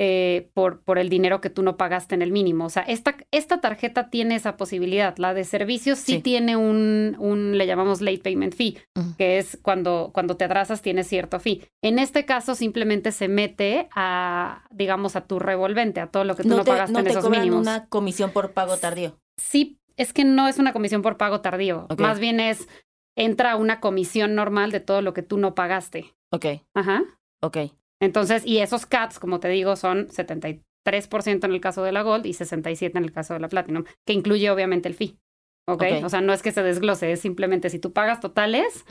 Speaker 3: eh, por, por el dinero que tú no pagaste en el mínimo. O sea, esta, esta tarjeta tiene esa posibilidad. La de servicios sí,
Speaker 2: Sí.
Speaker 3: tiene un, un, le llamamos late payment fee, que es cuando, cuando te atrasas tienes cierto fee. En este caso simplemente se mete a, digamos, a tu revolvente, a todo lo que tú no,
Speaker 2: No te,
Speaker 3: pagaste
Speaker 2: no
Speaker 3: en
Speaker 2: te
Speaker 3: esos
Speaker 2: cobran
Speaker 3: mínimos.
Speaker 2: una comisión por pago tardío.
Speaker 3: Sí, es que no es una comisión por pago tardío. Más bien es, entra una comisión normal de todo lo que tú no pagaste.
Speaker 2: Ok,
Speaker 3: Ajá.
Speaker 2: ok.
Speaker 3: Entonces, y esos CATs, como te digo, son 73% en el caso de la Gold y 67% en el caso de la Platinum, que incluye obviamente el fee. ¿ok?
Speaker 2: Ok.
Speaker 3: O sea, no es que se desglose, es simplemente si tú pagas totales,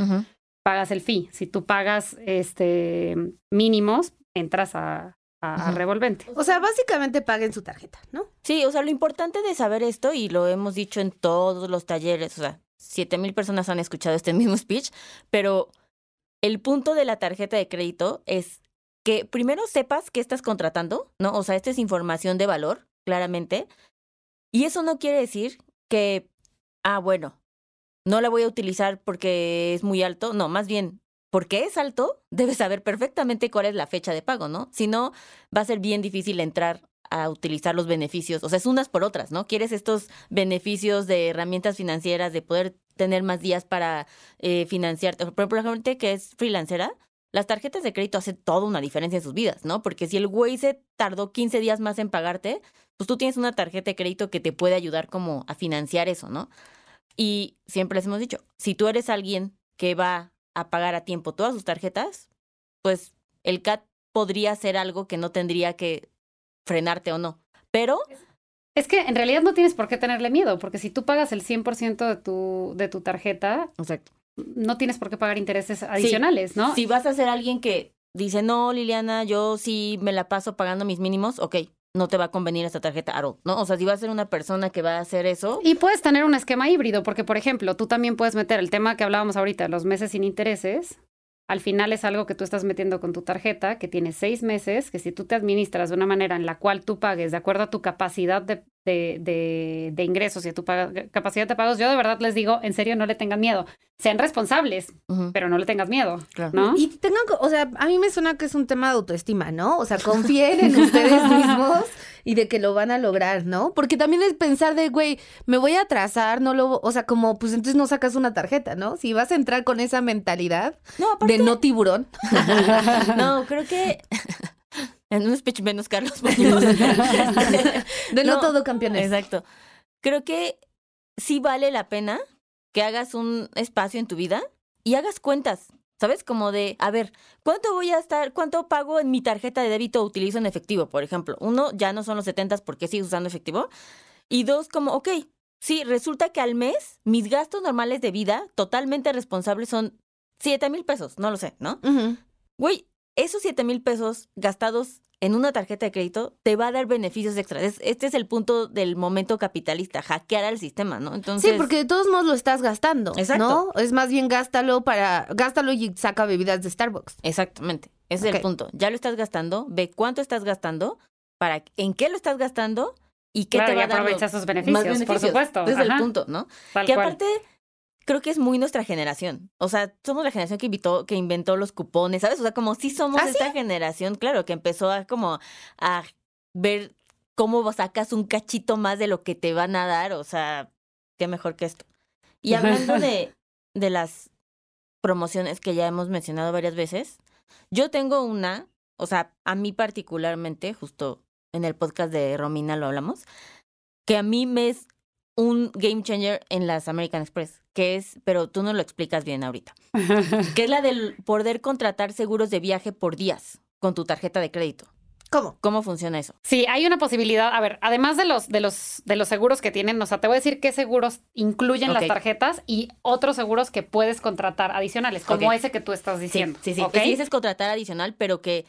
Speaker 3: pagas el fee. Si tú pagas este mínimos, entras a, a, revolvente.
Speaker 1: O sea, básicamente paguen su tarjeta, ¿no?
Speaker 2: Sí, o sea, lo importante de saber esto, y lo hemos dicho en todos los talleres, o sea, siete mil personas han escuchado este mismo speech, pero el punto de la tarjeta de crédito es que primero sepas qué estás contratando, ¿no? O sea, esta es información de valor, claramente. Y eso no quiere decir que, ah, bueno, no la voy a utilizar porque es muy alto. No, más bien, porque es alto, debes saber perfectamente cuál es la fecha de pago, ¿no? Si no, va a ser bien difícil entrar a utilizar los beneficios. O sea, es unas por otras, ¿no? Quieres estos beneficios de herramientas financieras, de poder tener más días para eh, financiarte. Por ejemplo, la gente que es freelancera, las tarjetas de crédito hacen toda una diferencia en sus vidas, ¿no? Porque si el güey se tardó 15 días más en pagarte, pues tú tienes una tarjeta de crédito que te puede ayudar como a financiar eso, ¿no? Y siempre les hemos dicho, si tú eres alguien que va a pagar a tiempo todas sus tarjetas, pues el CAT podría ser algo que no tendría que frenarte o no. Pero,
Speaker 3: Es que en realidad no tienes por qué tenerle miedo, porque si tú pagas el 100% de tu, de tu tarjeta,
Speaker 2: exacto.
Speaker 3: no tienes por qué pagar intereses adicionales, ¿no?
Speaker 2: Si vas a ser alguien que dice, no, Liliana, yo sí me la paso pagando mis mínimos, ok, no te va a convenir esta tarjeta at all, ¿no? O sea, si vas a ser una persona que va a hacer eso,
Speaker 3: Y puedes tener un esquema híbrido, porque, por ejemplo, tú también puedes meter el tema que hablábamos ahorita, los meses sin intereses. Al final es algo que tú estás metiendo con tu tarjeta, que tiene seis meses, que si tú te administras de una manera en la cual tú pagues de acuerdo a tu capacidad de, de, de, de ingresos y a tu paga- capacidad de pagos, yo de verdad les digo, en serio, no le tengan miedo. Sean responsables, pero no le tengas miedo,
Speaker 2: claro.
Speaker 3: ¿no?
Speaker 1: Y tengan, o sea, a mí me suena que es un tema de autoestima, ¿no? O sea, confíen en ustedes mismos y de que lo van a lograr, ¿no? Porque también es pensar de, güey, me voy a atrasar, no lo, o sea, como, pues entonces no sacas una tarjeta, ¿no? Si vas a entrar con esa mentalidad
Speaker 2: No, aparte,
Speaker 1: de no tiburón.
Speaker 2: no, creo que en un speech menos Carlos Muñoz.
Speaker 1: De no, todo campeones.
Speaker 2: Exacto. Creo que sí vale la pena que hagas un espacio en tu vida y hagas cuentas, ¿sabes? Como de, a ver, ¿cuánto voy a estar, cuánto pago en mi tarjeta de débito o utilizo en efectivo, por ejemplo? Uno, ya no son los 70 porque sigues usando efectivo. Y dos, como, ok, sí, resulta que al mes mis gastos normales de vida totalmente responsables son 7 mil pesos, no lo sé, ¿no? Güey, esos 7 mil pesos gastados en una tarjeta de crédito te va a dar beneficios extras. Es- Este es el punto del momento capitalista, hackear al sistema, ¿no? Entonces,
Speaker 1: Sí, porque de todos modos lo estás gastando,
Speaker 2: Exacto.
Speaker 1: ¿no? Es más bien gástalo para, gástalo y saca bebidas de Starbucks.
Speaker 2: Exactamente, ese es el punto. Ya lo estás gastando, ve cuánto estás gastando, para en qué lo estás gastando y qué
Speaker 3: Claro,
Speaker 2: te va a dar
Speaker 3: aprovecha
Speaker 2: los-
Speaker 3: esos
Speaker 2: más
Speaker 3: beneficios, por supuesto.
Speaker 2: Ese es el punto, ¿no?
Speaker 3: tal
Speaker 2: que
Speaker 3: cual.
Speaker 2: Creo que es muy nuestra generación. O sea, somos la generación que invitó, que inventó los cupones, ¿sabes? O sea, como sí somos
Speaker 1: ¿Ah,
Speaker 2: esta generación, claro, que empezó a como a ver cómo sacas un cachito más de lo que te van a dar. O sea, qué mejor que esto. Y hablando de, de las promociones que ya hemos mencionado varias veces, yo tengo una, o sea, a mí particularmente, justo en el podcast de Romina lo hablamos, que a mí me es un game changer en las American Express, que es, pero tú no lo explicas bien ahorita, que es la del poder contratar seguros de viaje por días con tu tarjeta de crédito.
Speaker 1: ¿Cómo?
Speaker 2: ¿Cómo funciona eso?
Speaker 3: Sí, hay una posibilidad. A ver, además de los, de los, de los seguros que tienen, o sea, te voy a decir qué seguros incluyen las tarjetas y otros seguros que puedes contratar adicionales, como ese que tú estás
Speaker 2: Sí,
Speaker 3: diciendo.
Speaker 2: sí, sí.
Speaker 3: ¿ok?
Speaker 2: Que sí, ese es contratar adicional, pero que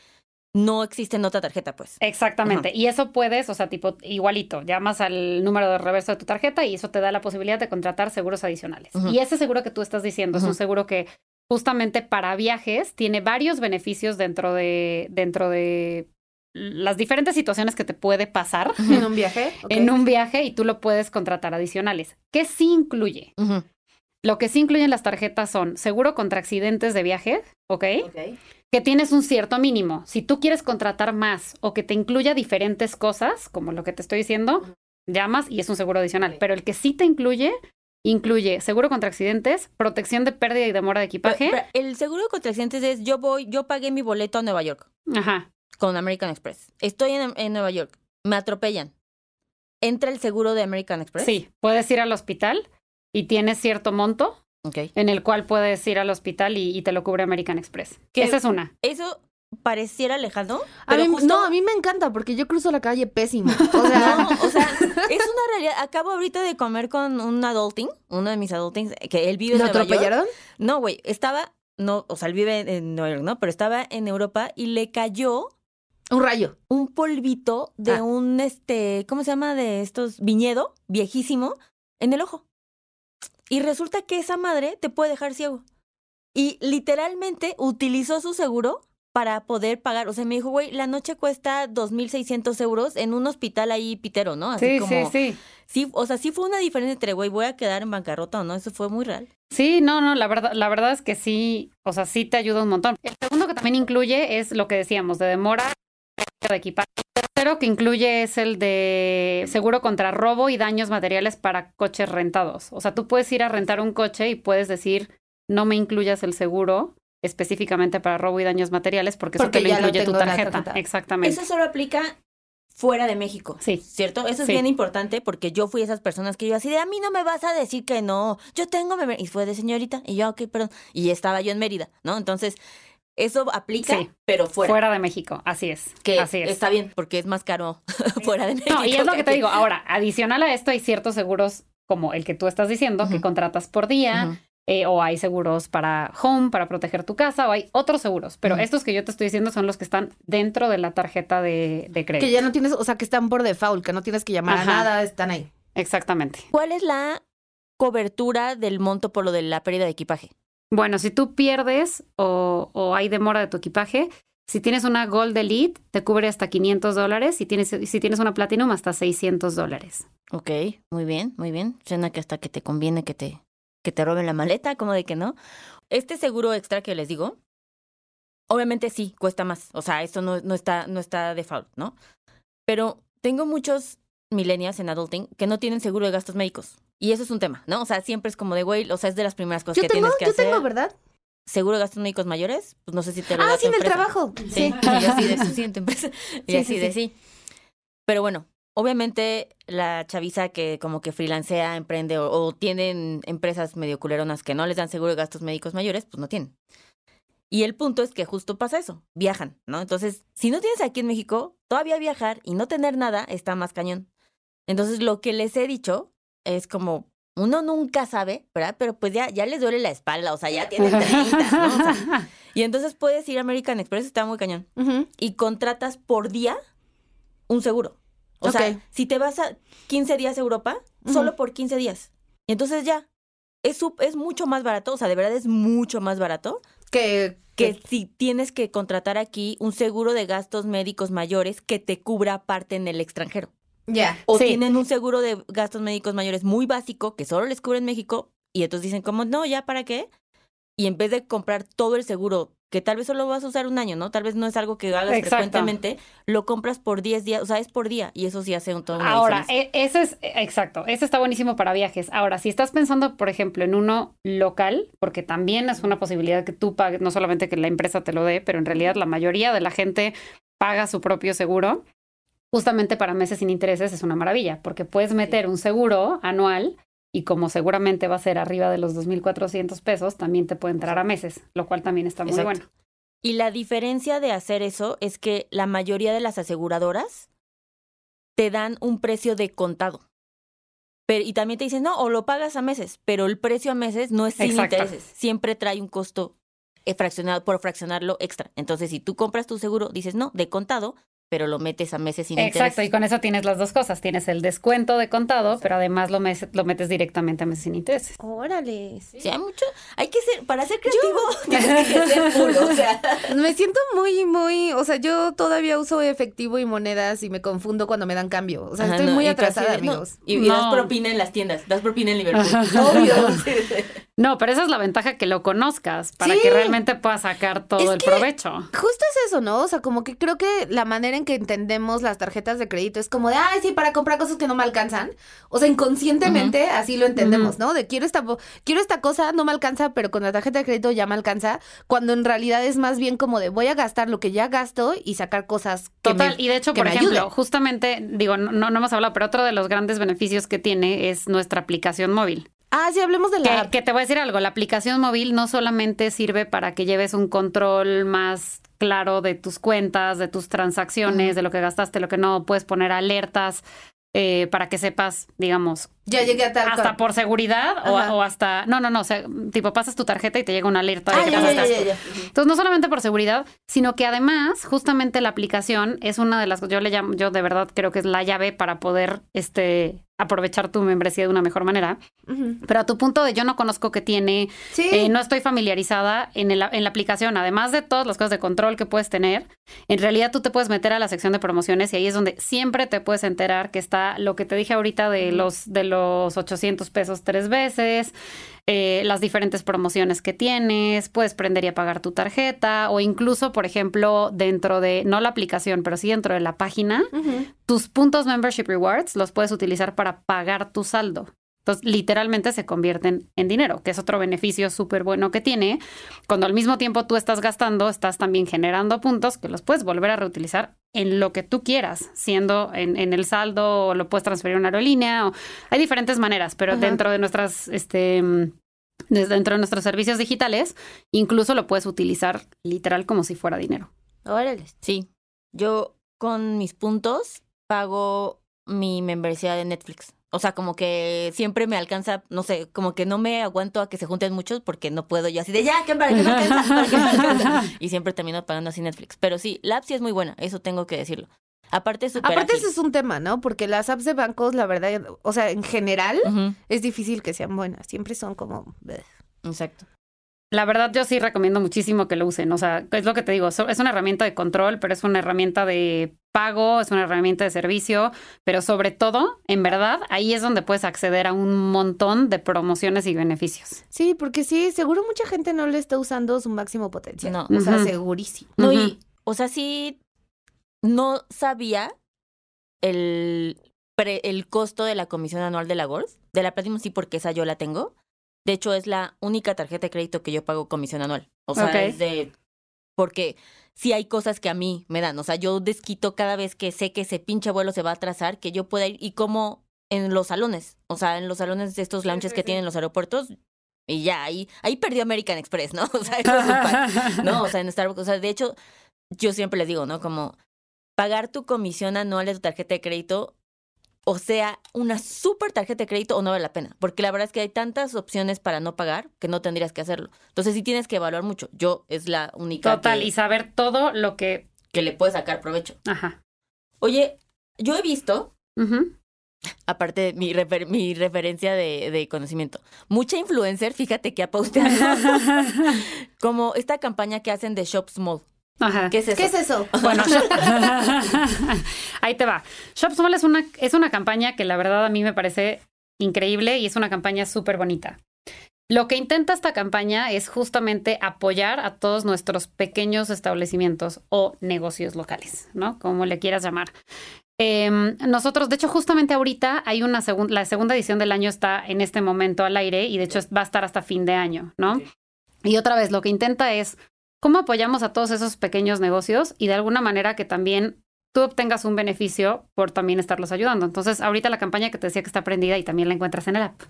Speaker 2: no existe en otra tarjeta, pues.
Speaker 3: Exactamente. Y eso puedes, o sea, tipo igualito, llamas al número de reverso de tu tarjeta y eso te da la posibilidad de contratar seguros adicionales. Y ese seguro que tú estás diciendo es un seguro que justamente para viajes tiene varios beneficios dentro de, dentro de las diferentes situaciones que te puede pasar
Speaker 1: ¿En un viaje?
Speaker 3: En un viaje y tú lo puedes contratar adicionales. ¿Qué sí incluye? Lo que sí incluyen las tarjetas son seguro contra accidentes de viaje, ¿ok? Que tienes un cierto mínimo. Si tú quieres contratar más o que te incluya diferentes cosas, como lo que te estoy diciendo, llamas y es un seguro adicional. Pero el que sí te incluye, incluye seguro contra accidentes, protección de pérdida y demora de equipaje.
Speaker 2: Pero- pero el seguro contra accidentes es yo voy, yo pagué mi boleto a Nueva York
Speaker 3: Ajá.
Speaker 2: con American Express. Estoy en, en Nueva York, me atropellan. ¿Entra el seguro de American Express?
Speaker 3: Sí, puedes ir al hospital y tienes cierto monto
Speaker 2: Ok.
Speaker 3: en el cual puedes ir al hospital y, y te lo cubre American Express. Esa es una.
Speaker 2: Eso pareciera lejano,
Speaker 1: A
Speaker 2: pero
Speaker 1: mí-
Speaker 2: justo-
Speaker 1: No, a mí me encanta porque yo cruzo la calle pésimo. O sea,
Speaker 2: No, o sea, es una realidad. Acabo ahorita de comer con un adulting, uno de mis adultings, que él vive en
Speaker 1: ¿lo
Speaker 2: Nueva York.
Speaker 1: atropellaron?
Speaker 2: No, güey, estaba, no, o sea, él vive en- en Nueva York, ¿no? Pero estaba en Europa y le cayó
Speaker 1: Un rayo.
Speaker 2: un polvito de
Speaker 1: Ah.
Speaker 2: un, este, ¿cómo se llama? De estos, viñedo, viejísimo, en el ojo. Y resulta que esa madre te puede dejar ciego. Y literalmente utilizó su seguro para poder pagar. O sea, me dijo, güey, la noche cuesta 2.600 euros en un hospital ahí pitero, ¿no? Así
Speaker 3: Sí,
Speaker 2: como,
Speaker 3: sí, sí.
Speaker 2: sí. O sea, sí fue una diferencia entre, güey, voy a quedar en bancarrota o no. Eso fue muy real.
Speaker 3: Sí, no, no, la verdad, la verdad es que sí, o sea, sí te ayuda un montón. El segundo que también incluye es lo que decíamos, de demora de equipaje. Tercero que incluye es el de seguro contra robo y daños materiales para coches rentados. O sea, tú puedes ir a rentar un coche y puedes decir, no me incluyas el seguro específicamente para robo y daños materiales porque,
Speaker 1: Porque
Speaker 3: eso te lo incluye tu tarjeta.
Speaker 1: tarjeta.
Speaker 3: Exactamente.
Speaker 2: Eso solo aplica fuera de México.
Speaker 3: Sí.
Speaker 2: ¿Cierto? Eso es
Speaker 3: Sí.
Speaker 2: bien importante porque yo fui esas personas que yo así de a mí no me vas a decir que no. Yo tengo. Y fue de señorita. Y yo, ok, perdón. Y estaba yo en Mérida, ¿no? Entonces, eso aplica,
Speaker 3: Sí.
Speaker 2: pero fuera.
Speaker 3: Fuera de México, así es.
Speaker 2: Que
Speaker 3: así es.
Speaker 2: está bien, porque es más caro fuera de México.
Speaker 3: No, y es lo que te
Speaker 2: aquí.
Speaker 3: digo. Ahora, adicional a esto, hay ciertos seguros como el que tú estás diciendo, que contratas por día, eh, o hay seguros para home, para proteger tu casa, o hay otros seguros. Pero estos que yo te estoy diciendo son los que están dentro de la tarjeta de, de crédito.
Speaker 1: Que ya no tienes, o sea, que están por default, que no tienes que llamar
Speaker 3: Ajá.
Speaker 1: a nada, están ahí.
Speaker 3: Exactamente.
Speaker 2: ¿Cuál es la cobertura del monto por lo de la pérdida de equipaje?
Speaker 3: Bueno, si tú pierdes o, hay demora de tu equipaje, si tienes una Gold Elite, te cubre hasta 500 dólares. Si tienes, si tienes una Platinum, hasta 600 dólares.
Speaker 2: Ok, muy bien, muy bien. Suena que hasta que te conviene que te, que te roben la maleta, como de que no. Este seguro extra que les digo, obviamente sí, cuesta más. O sea, esto no, no está, no está default, ¿no? Pero tengo muchos millennials en adulting que no tienen seguro de gastos médicos. Y eso es un tema, ¿no? O sea, siempre es como de, güey, o sea, es de las primeras cosas
Speaker 1: Yo
Speaker 2: que
Speaker 1: tengo,
Speaker 2: tienes que
Speaker 1: yo
Speaker 2: hacer.
Speaker 1: tengo, ¿verdad?
Speaker 2: Seguro de gastos médicos mayores, pues no sé si te lo
Speaker 1: Ah,
Speaker 2: da
Speaker 1: sí,
Speaker 2: tu
Speaker 1: en el
Speaker 2: empresa.
Speaker 1: trabajo.
Speaker 2: Sí,
Speaker 1: Sí.
Speaker 2: y yo así de sí, en tu empresa. Y
Speaker 1: Sí,
Speaker 2: así
Speaker 1: sí,
Speaker 2: de
Speaker 1: sí.
Speaker 2: sí. Pero bueno, obviamente la chaviza que como que freelancea, emprende o, o tienen empresas medio culeronas que no les dan seguro de gastos médicos mayores, pues no tienen. Y el punto es que justo pasa eso, viajan, ¿no? Entonces, si no tienes aquí en México, todavía viajar y no tener nada está más cañón. Entonces, lo que les he dicho es como, uno nunca sabe, ¿verdad? Pero pues ya, ya les duele la espalda, o sea, ya tienen 30, ¿no? O sea, y entonces puedes ir a American Express, está muy cañón, y contratas por día un seguro. O sea, si te vas a 15 días a Europa, solo por 15 días. Y entonces ya, es, es mucho más barato, o sea, de verdad es mucho más barato
Speaker 1: Que,
Speaker 2: que si tienes que contratar aquí un seguro de gastos médicos mayores que te cubra aparte en el extranjero.
Speaker 1: Ya.
Speaker 2: O
Speaker 3: Sí.
Speaker 2: tienen un seguro de gastos médicos mayores muy básico que solo les cubre en México y entonces dicen como, no, ya para qué. Y en vez de comprar todo el seguro, que tal vez solo vas a usar un año, ¿no? Tal vez no es algo que hagas
Speaker 3: Exacto.
Speaker 2: frecuentemente, lo compras por 10 días, o sea, es por día y eso sí hace un todo
Speaker 3: Ahora,
Speaker 2: diferencia.
Speaker 3: e- ese es, exacto, ese está buenísimo para viajes. Ahora, si estás pensando, por ejemplo, en uno local, porque también es una posibilidad que tú pagues, no solamente que la empresa te lo dé, pero en realidad la mayoría de la gente paga su propio seguro, justamente para meses sin intereses es una maravilla, porque puedes meter un seguro anual y como seguramente va a ser arriba de los 2.400 pesos, también te puede entrar a meses, lo cual también está muy
Speaker 2: Exacto.
Speaker 3: bueno.
Speaker 2: Y la diferencia de hacer eso es que la mayoría de las aseguradoras te dan un precio de contado. Pero, y también te dicen, no, o lo pagas a meses, pero el precio a meses no es sin
Speaker 3: Exacto.
Speaker 2: intereses. Siempre trae un costo eh, fraccionado por fraccionarlo extra. Entonces, si tú compras tu seguro, dices, no, de contado, pero lo metes a meses sin
Speaker 3: Exacto, y con eso tienes las dos cosas. Tienes el descuento de contado, pero además lo, mes- lo metes directamente a meses sin intereses.
Speaker 1: Órale.
Speaker 2: Sí, hay mucho, hay que ser, para ser creativo, tienes que ser puro, o sea.
Speaker 1: Me siento muy, muy, o sea, yo todavía uso efectivo y monedas y me confundo cuando me dan cambio. O sea,
Speaker 2: Ajá,
Speaker 1: estoy
Speaker 2: no,
Speaker 1: muy atrasada,
Speaker 2: no,
Speaker 1: amigos.
Speaker 2: y, y das propina en las tiendas, das propina en Liverpool.
Speaker 1: Obvio.
Speaker 3: No, pero esa es la ventaja que lo conozcas para
Speaker 1: Sí.
Speaker 3: que realmente puedas sacar todo
Speaker 1: Es
Speaker 3: el
Speaker 1: que-
Speaker 3: provecho.
Speaker 1: Justo es eso, ¿no? O sea, como que creo que la manera en que entendemos las tarjetas de crédito es como de, ay, sí, para comprar cosas que no me alcanzan. O sea, inconscientemente así lo entendemos, ¿no? De quiero esta, quiero esta cosa, no me alcanza, pero con la tarjeta de crédito ya me alcanza. Cuando en realidad es más bien como de voy a gastar lo que ya gasto y sacar cosas que
Speaker 3: Total,
Speaker 1: me-
Speaker 3: y de hecho, por ejemplo, justamente, digo, no, no hemos hablado, pero otro de los grandes beneficios que tiene es nuestra aplicación móvil.
Speaker 1: Ah, sí, hablemos de la
Speaker 3: Que,
Speaker 1: app.
Speaker 3: que te voy a decir algo, la aplicación móvil no solamente sirve para que lleves un control más claro de tus cuentas, de tus transacciones, de lo que gastaste, lo que no, puedes poner alertas eh, para que sepas, digamos,
Speaker 1: Ya llegué a tal
Speaker 3: hasta
Speaker 1: cual.
Speaker 3: por seguridad o, hasta, no, no, no, o sea, tipo pasas tu tarjeta y te llega una alerta de
Speaker 1: Ah,
Speaker 3: que
Speaker 1: ya, ya, ya.
Speaker 3: Entonces, no solamente por seguridad, sino que además, justamente la aplicación es una de las, yo le llamo, yo de verdad creo que es la llave para poder, este, aprovechar tu membresía de una mejor manera. Pero a tu punto de yo no conozco que tiene,
Speaker 1: Sí.
Speaker 3: eh, no estoy familiarizada en, el- en la aplicación, además de todas las cosas de control que puedes tener, en realidad tú te puedes meter a la sección de promociones y ahí es donde siempre te puedes enterar que está lo que te dije ahorita de los, de los 800 pesos tres veces, eh, las diferentes promociones que tienes, puedes prender y apagar tu tarjeta o incluso, por ejemplo, dentro de, no la aplicación, pero sí dentro de la página, tus puntos Membership Rewards los puedes utilizar para pagar tu saldo. Entonces, literalmente se convierten en dinero, que es otro beneficio súper bueno que tiene. Cuando al mismo tiempo tú estás gastando, estás también generando puntos que los puedes volver a reutilizar en lo que tú quieras, siendo en, en el saldo o lo puedes transferir a una aerolínea. O... Hay diferentes maneras, pero
Speaker 1: Ajá.
Speaker 3: dentro de nuestras, este, mm, des- dentro de nuestros servicios digitales, incluso lo puedes utilizar literal como si fuera dinero.
Speaker 1: Órale.
Speaker 2: Sí, yo con mis puntos pago mi membresía de Netflix. O sea, como que siempre me alcanza, no sé, como que no me aguanto a que se junten muchos porque no puedo yo así de ya, que para que me alcanza, para que me alcanza. Y siempre termino pagando así Netflix. Pero sí, la app sí es muy buena, eso tengo que decirlo. Aparte es
Speaker 1: Aparte,
Speaker 2: ágil.
Speaker 1: ese es un tema, ¿no? Porque las apps de bancos, la verdad, o sea, en general, es difícil que sean buenas. Siempre son como.
Speaker 2: Exacto.
Speaker 3: La verdad, yo sí recomiendo muchísimo que lo usen. O sea, es lo que te digo, es una herramienta de control, pero es una herramienta de pago, es una herramienta de servicio, pero sobre todo, en verdad, ahí es donde puedes acceder a un montón de promociones y beneficios.
Speaker 1: Sí, porque sí, seguro mucha gente no le está usando su máximo potencial.
Speaker 2: No.
Speaker 1: O sea, segurísimo.
Speaker 2: No, y, o sea, sí, no sabía el, pre- el costo de la comisión anual de la Gold. De la Platinum sí, porque esa yo la tengo. De hecho, es la única tarjeta de crédito que yo pago comisión anual. O sea, es de... Porque sí hay cosas que a mí me dan. O sea, yo desquito cada vez que sé que ese pinche vuelo se va a atrasar, que yo pueda ir y como en los salones. O sea, en los salones de estos lounges que tienen los aeropuertos. Y ya, ahí, ahí perdió American Express, ¿no? O sea, eso es un. No, o sea, en Starbucks, o sea, de hecho, yo siempre les digo, ¿no? Como pagar tu comisión anual de tu tarjeta de crédito, o sea una súper tarjeta de crédito o no vale la pena. Porque la verdad es que hay tantas opciones para no pagar que no tendrías que hacerlo. Entonces sí tienes que evaluar mucho. Yo es la única
Speaker 3: Total,
Speaker 2: que,
Speaker 3: y saber todo lo que...
Speaker 2: que le puedes sacar provecho.
Speaker 3: Ajá.
Speaker 2: Oye, yo he visto, aparte de mi, refer- mi referencia de, de conocimiento, mucha influencer, fíjate que ha posteado como esta campaña que hacen de Shop Small.
Speaker 3: Ajá.
Speaker 2: ¿Qué es eso?
Speaker 1: ¿Qué es eso?
Speaker 3: Bueno, ahí te va. Shop Small es una, es una campaña que la verdad a mí me parece increíble y es una campaña súper bonita. Lo que intenta esta campaña es justamente apoyar a todos nuestros pequeños establecimientos o negocios locales, ¿no? Como le quieras llamar. Em, nosotros, de hecho, justamente ahorita hay una segunda, la segunda edición del año está en este momento al aire y de hecho va a estar hasta fin de año, ¿no? Y otra vez, lo que intenta es cómo apoyamos a todos esos pequeños negocios y de alguna manera que también tú obtengas un beneficio por también estarlos ayudando. Entonces, ahorita la campaña que te decía que está prendida y también la encuentras en el app.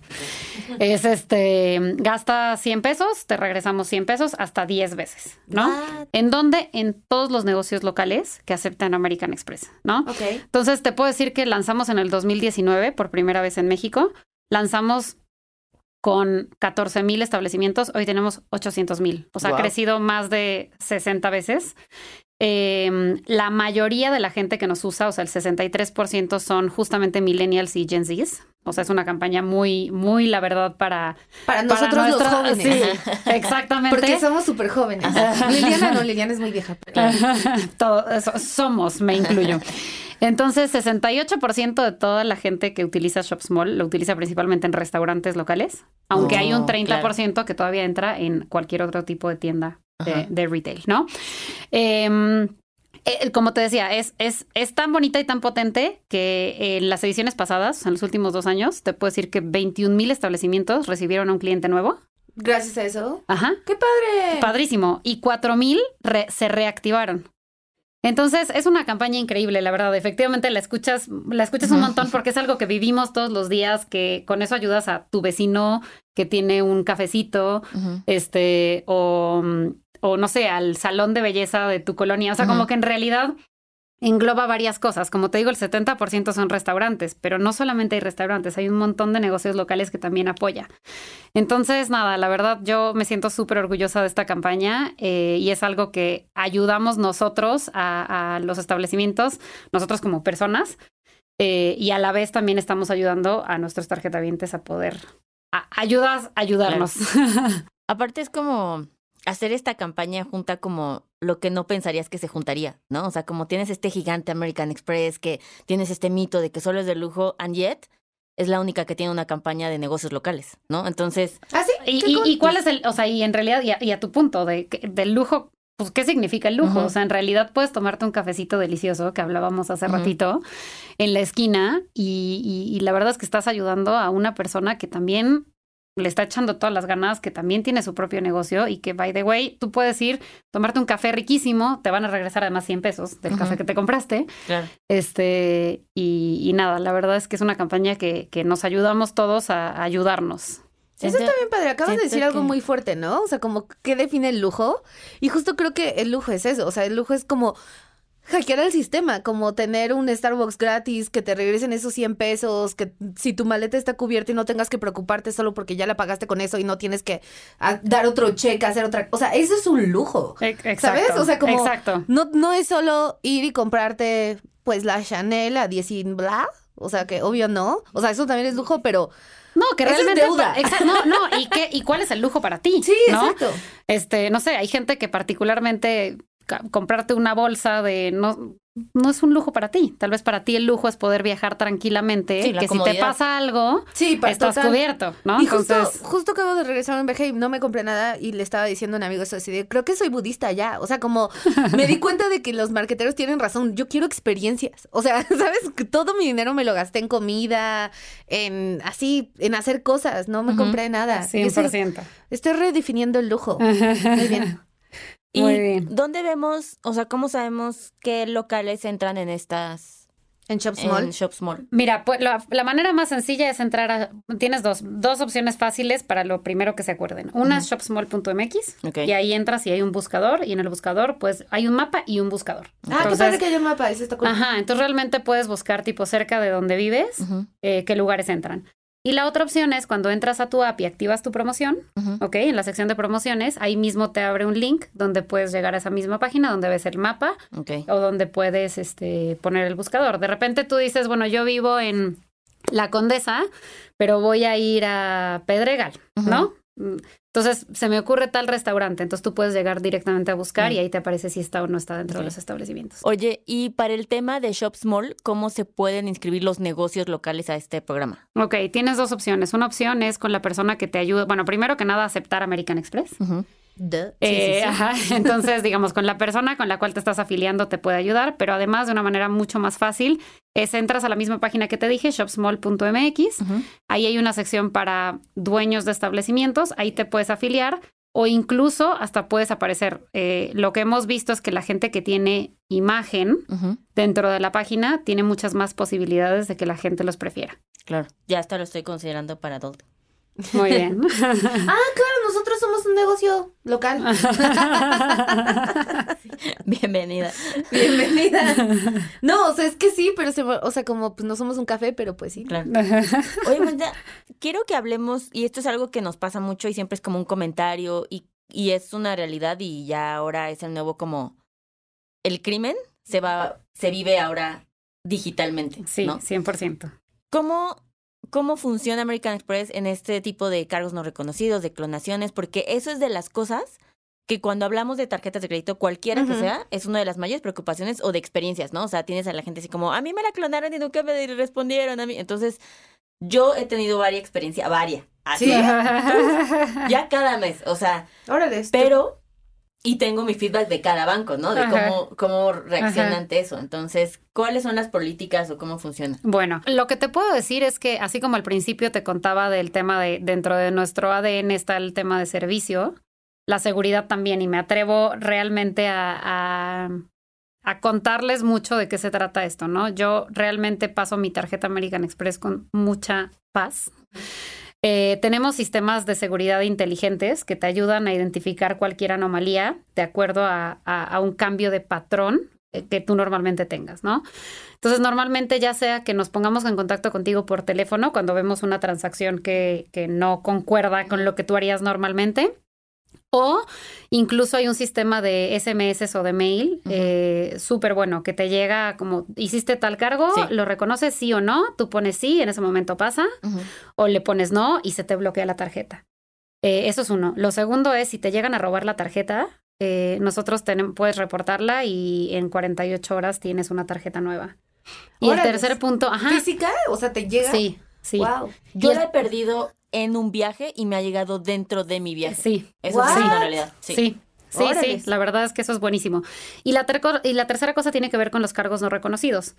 Speaker 3: Es este, gasta 100 pesos, te regresamos 100 pesos hasta 10 veces, ¿no?
Speaker 2: What?
Speaker 3: ¿En dónde? En todos los negocios locales que aceptan American Express, ¿no?
Speaker 1: Ok.
Speaker 3: Entonces, te puedo decir que lanzamos en el 2019 por primera vez en México. Lanzamos con 14 mil establecimientos. Hoy tenemos 800 mil. O sea,
Speaker 2: Wow.
Speaker 3: ha crecido más de 60 veces. Eh, la mayoría de la gente que nos usa, o sea, el 63% son justamente millennials y Gen Zs. O sea, es una campaña muy, muy, la verdad, para...
Speaker 1: Para
Speaker 3: para
Speaker 1: nosotros los jóvenes.
Speaker 3: Sí, exactamente.
Speaker 1: Porque somos súper jóvenes. Liliana no, Liliana es muy vieja. pero-
Speaker 3: Todo eso, somos, me incluyo. Entonces, 68% de toda la gente que utiliza Shop Small lo utiliza principalmente en restaurantes locales, aunque hay un
Speaker 2: Oh,
Speaker 3: 30% que todavía entra en cualquier otro tipo de tienda de, retail, ¿no? Em, eh, como te decía, es, es, es tan bonita y tan potente que en las ediciones pasadas, en los últimos dos años, te puedo decir que 21 mil establecimientos recibieron a un cliente nuevo.
Speaker 1: Gracias a eso.
Speaker 3: Ajá.
Speaker 1: ¡Qué padre!
Speaker 3: Padrísimo. Y 4000 re- se reactivaron. Entonces, es una campaña increíble, la verdad. Efectivamente, la escuchas, la escuchas un montón porque es algo que vivimos todos los días, que con eso ayudas a tu vecino que tiene un cafecito, este, o, o no sé, al salón de belleza de tu colonia. O sea, como que en realidad engloba varias cosas. Como te digo, el 70% son restaurantes, pero no solamente hay restaurantes, hay un montón de negocios locales que también apoya. Entonces, nada, la verdad yo me siento súper orgullosa de esta campaña eh, y es algo que ayudamos nosotros a, a los establecimientos, nosotros como personas, eh, y a la vez también estamos ayudando a nuestros tarjetavientes a poder... a- ayudas, ayudarnos.
Speaker 2: Aparte es como hacer esta campaña junta como lo que no pensarías que se juntaría, ¿no? O sea, como tienes este gigante American Express, que tienes este mito de que solo es de lujo, and yet es la única que tiene una campaña de negocios locales, ¿no? Entonces,
Speaker 1: ¿Ah, sí?
Speaker 3: ¿Y, cuál es el, o sea, y en realidad, y a, y a tu punto de, que- del lujo, pues, ¿qué significa el lujo? O sea, en realidad puedes tomarte un cafecito delicioso, que hablábamos hace ratito, en la esquina, y, y- y la verdad es que estás ayudando a una persona que también le está echando todas las ganas, que también tiene su propio negocio y que, by the way, tú puedes ir, tomarte un café riquísimo, te van a regresar además 100 pesos del café que te compraste,
Speaker 2: claro.
Speaker 3: este, y, y nada, la verdad es que es una campaña que, que nos ayudamos todos a, a ayudarnos.
Speaker 1: Eso está bien padre. Acabas de decir algo muy fuerte, ¿no? O sea, como qué define el lujo. Y justo creo que el lujo es eso. O sea, el lujo es como hackear el sistema, como tener un Starbucks gratis, que te regresen esos 100 pesos, que si tu maleta está cubierta y no tengas que preocuparte solo porque ya la pagaste con eso y no tienes que ah, dar otro cheque, hacer otra... O sea, eso es un lujo.
Speaker 3: Exacto,
Speaker 1: ¿Sabes? O sea, como-
Speaker 3: Exacto.
Speaker 1: No, no es solo ir y comprarte, pues, la Chanel a 10 y bla. O sea, que obvio no. O sea, eso también es lujo, pero...
Speaker 3: No, que
Speaker 1: Eso es
Speaker 3: realmente.
Speaker 1: deuda.
Speaker 3: No, no, ¿y qué, y cuál es el lujo para ti?
Speaker 1: Sí,
Speaker 3: ¿no?
Speaker 1: exacto.
Speaker 3: Este, no sé, hay gente que particularmente comprarte una bolsa de no no es un lujo para ti. Tal vez para ti el lujo es poder viajar tranquilamente,
Speaker 2: Sí, la
Speaker 3: que si te pasa algo,
Speaker 1: Sí,
Speaker 3: estás
Speaker 1: total.
Speaker 3: cubierto, ¿no?
Speaker 1: Y justo,
Speaker 3: Entonces,
Speaker 1: justo acabo de regresar a un viaje y no me compré nada y le estaba diciendo a un amigo eso así de, creo que soy budista ya. O sea, como me di cuenta de que los marqueteros tienen razón. Yo quiero experiencias. O sea, ¿sabes? Que Todo mi dinero me lo gasté en comida, en así, en hacer cosas. No me compré nada. Y eso-
Speaker 3: 100%.
Speaker 1: Estoy redefiniendo el lujo. Muy bien.
Speaker 2: ¿Y
Speaker 3: Muy bien.
Speaker 2: dónde vemos, o sea, cómo sabemos qué locales entran en estas
Speaker 1: En Shops Mall.
Speaker 2: en Shops Mall?
Speaker 3: Mira, pues la, la manera más sencilla es entrar a... Tienes dos, dos opciones fáciles para lo primero que se acuerden. Una es shopsmall.mx y ahí entras y hay un buscador y en el buscador pues hay un mapa y un buscador.
Speaker 1: Ah, qué
Speaker 3: Entonces,
Speaker 1: padre que haya un mapa, eso está cool.
Speaker 3: Ajá, entonces realmente puedes buscar tipo cerca de donde vives eh, qué lugares entran. Y la otra opción es cuando entras a tu app y activas tu promoción. ¿ok? En la sección de promociones, ahí mismo te abre un link donde puedes llegar a esa misma página donde ves el mapa o donde puedes este, poner el buscador. De repente tú dices, bueno, yo vivo en La Condesa, pero voy a ir a Pedregal, ¿no? Mm, Entonces se me ocurre tal restaurante, entonces tú puedes llegar directamente a buscar
Speaker 2: Mm.
Speaker 3: y ahí te aparece si está o no está dentro de los establecimientos.
Speaker 2: Oye, y para el tema de Shops Mall, ¿cómo se pueden inscribir los negocios locales a este programa?
Speaker 3: Ok, tienes dos opciones. Una opción es con la persona que te ayuda. Bueno, primero que nada, aceptar American Express.
Speaker 1: Duh. Sí,
Speaker 3: Eh,
Speaker 1: sí, sí.
Speaker 3: ajá, entonces, digamos, con la persona con la cual te estás afiliando te puede ayudar, pero además de una manera mucho más fácil es entras a la misma página que te dije, shopsmall.mx, ahí hay una sección para dueños de establecimientos, ahí te puedes afiliar o incluso hasta puedes aparecer. Eh, lo que hemos visto es que la gente que tiene imagen dentro de la página tiene muchas más posibilidades de que la gente los prefiera.
Speaker 2: Claro. Ya hasta lo estoy considerando para adulto.
Speaker 3: Muy bien.
Speaker 1: Ah, claro, nosotros somos un negocio local.
Speaker 2: Bienvenida.
Speaker 1: Bienvenida. No, o sea, es que sí, pero se, o sea, como pues no somos un café, pero pues sí.
Speaker 2: Claro. Oye, Magda, quiero que hablemos, y esto es algo que nos pasa mucho y siempre es como un comentario y, y es una realidad y ya ahora es el nuevo como el crimen se va, se vive ahora digitalmente,
Speaker 3: Sí,
Speaker 2: ¿no?
Speaker 3: 100%.
Speaker 2: ¿Cómo, ¿Cómo funciona American Express en este tipo de cargos no reconocidos, de clonaciones? Porque eso es de las cosas que cuando hablamos de tarjetas de crédito, cualquiera que
Speaker 1: Ujú.
Speaker 2: sea, es una de las mayores preocupaciones o de experiencias, ¿no? O sea, tienes a la gente así como, a mí me la clonaron y nunca me respondieron a mí. Entonces, yo he tenido varias experiencias, varias. Así,
Speaker 1: ¿Sí?
Speaker 2: ya cada mes, o sea,
Speaker 1: Órale.
Speaker 2: pero, y tengo mi feedback de cada banco, ¿no? De
Speaker 3: Ajá.
Speaker 2: cómo, cómo reacciona
Speaker 3: Ajá.
Speaker 2: ante eso. Entonces, ¿cuáles son las políticas o cómo funciona?
Speaker 3: Bueno, lo que te puedo decir es que así como al principio te contaba del tema de dentro de nuestro ADN está el tema de servicio, la seguridad también, y me atrevo realmente a, a, a contarles mucho de qué se trata esto, ¿no? Yo realmente paso mi tarjeta American Express con mucha paz. Eh, tenemos sistemas de seguridad inteligentes que te ayudan a identificar cualquier anomalía de acuerdo a, un cambio de patrón eh, que tú normalmente tengas, ¿no? Entonces, normalmente ya sea que nos pongamos en contacto contigo por teléfono cuando vemos una transacción que no concuerda con lo que tú harías normalmente, o incluso hay un sistema de SMS o de mail eh, súper bueno que te llega como, hiciste tal cargo,
Speaker 2: Sí.
Speaker 3: lo reconoces sí o no, tú pones sí, en ese momento pasa, o le pones no y se te bloquea la tarjeta. Eh, eso es uno. Lo segundo es, si te llegan a robar la tarjeta, eh, nosotros tenemos, puedes reportarla y en 48 horas tienes una tarjeta nueva. Y el tercer punto, ajá.
Speaker 1: ¿Física? O sea, te llega.
Speaker 3: Sí, sí.
Speaker 1: Wow.
Speaker 2: Yo
Speaker 3: Y el-
Speaker 2: la he perdido en un viaje y me ha llegado dentro de mi viaje.
Speaker 3: Sí,
Speaker 2: Eso sí es una realidad. Sí.
Speaker 3: sí. Sí,
Speaker 1: Órale.
Speaker 3: sí, la verdad es que eso es buenísimo. Y la, y la tercera cosa tiene que ver con los cargos no reconocidos.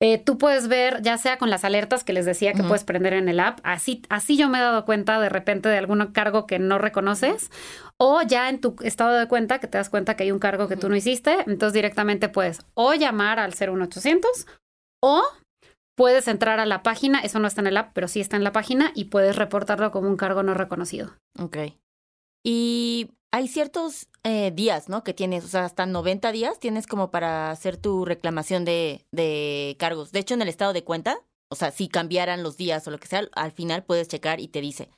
Speaker 3: Eh, tú puedes ver, ya sea con las alertas que les decía que puedes prender en el app, así, así yo me he dado cuenta de repente de algún cargo que no reconoces, o ya en tu estado de cuenta que te das cuenta que hay un cargo que tú no hiciste, entonces directamente puedes o llamar al 01800 o puedes entrar a la página, eso no está en el app, pero sí está en la página y puedes reportarlo como un cargo no reconocido.
Speaker 2: Ok. Y hay ciertos eh, días, ¿no? Que tienes, o sea, hasta 90 días tienes como para hacer tu reclamación de, de cargos. De hecho, en el estado de cuenta, o sea, si cambiaran los días o lo que sea, al final puedes checar y te dice,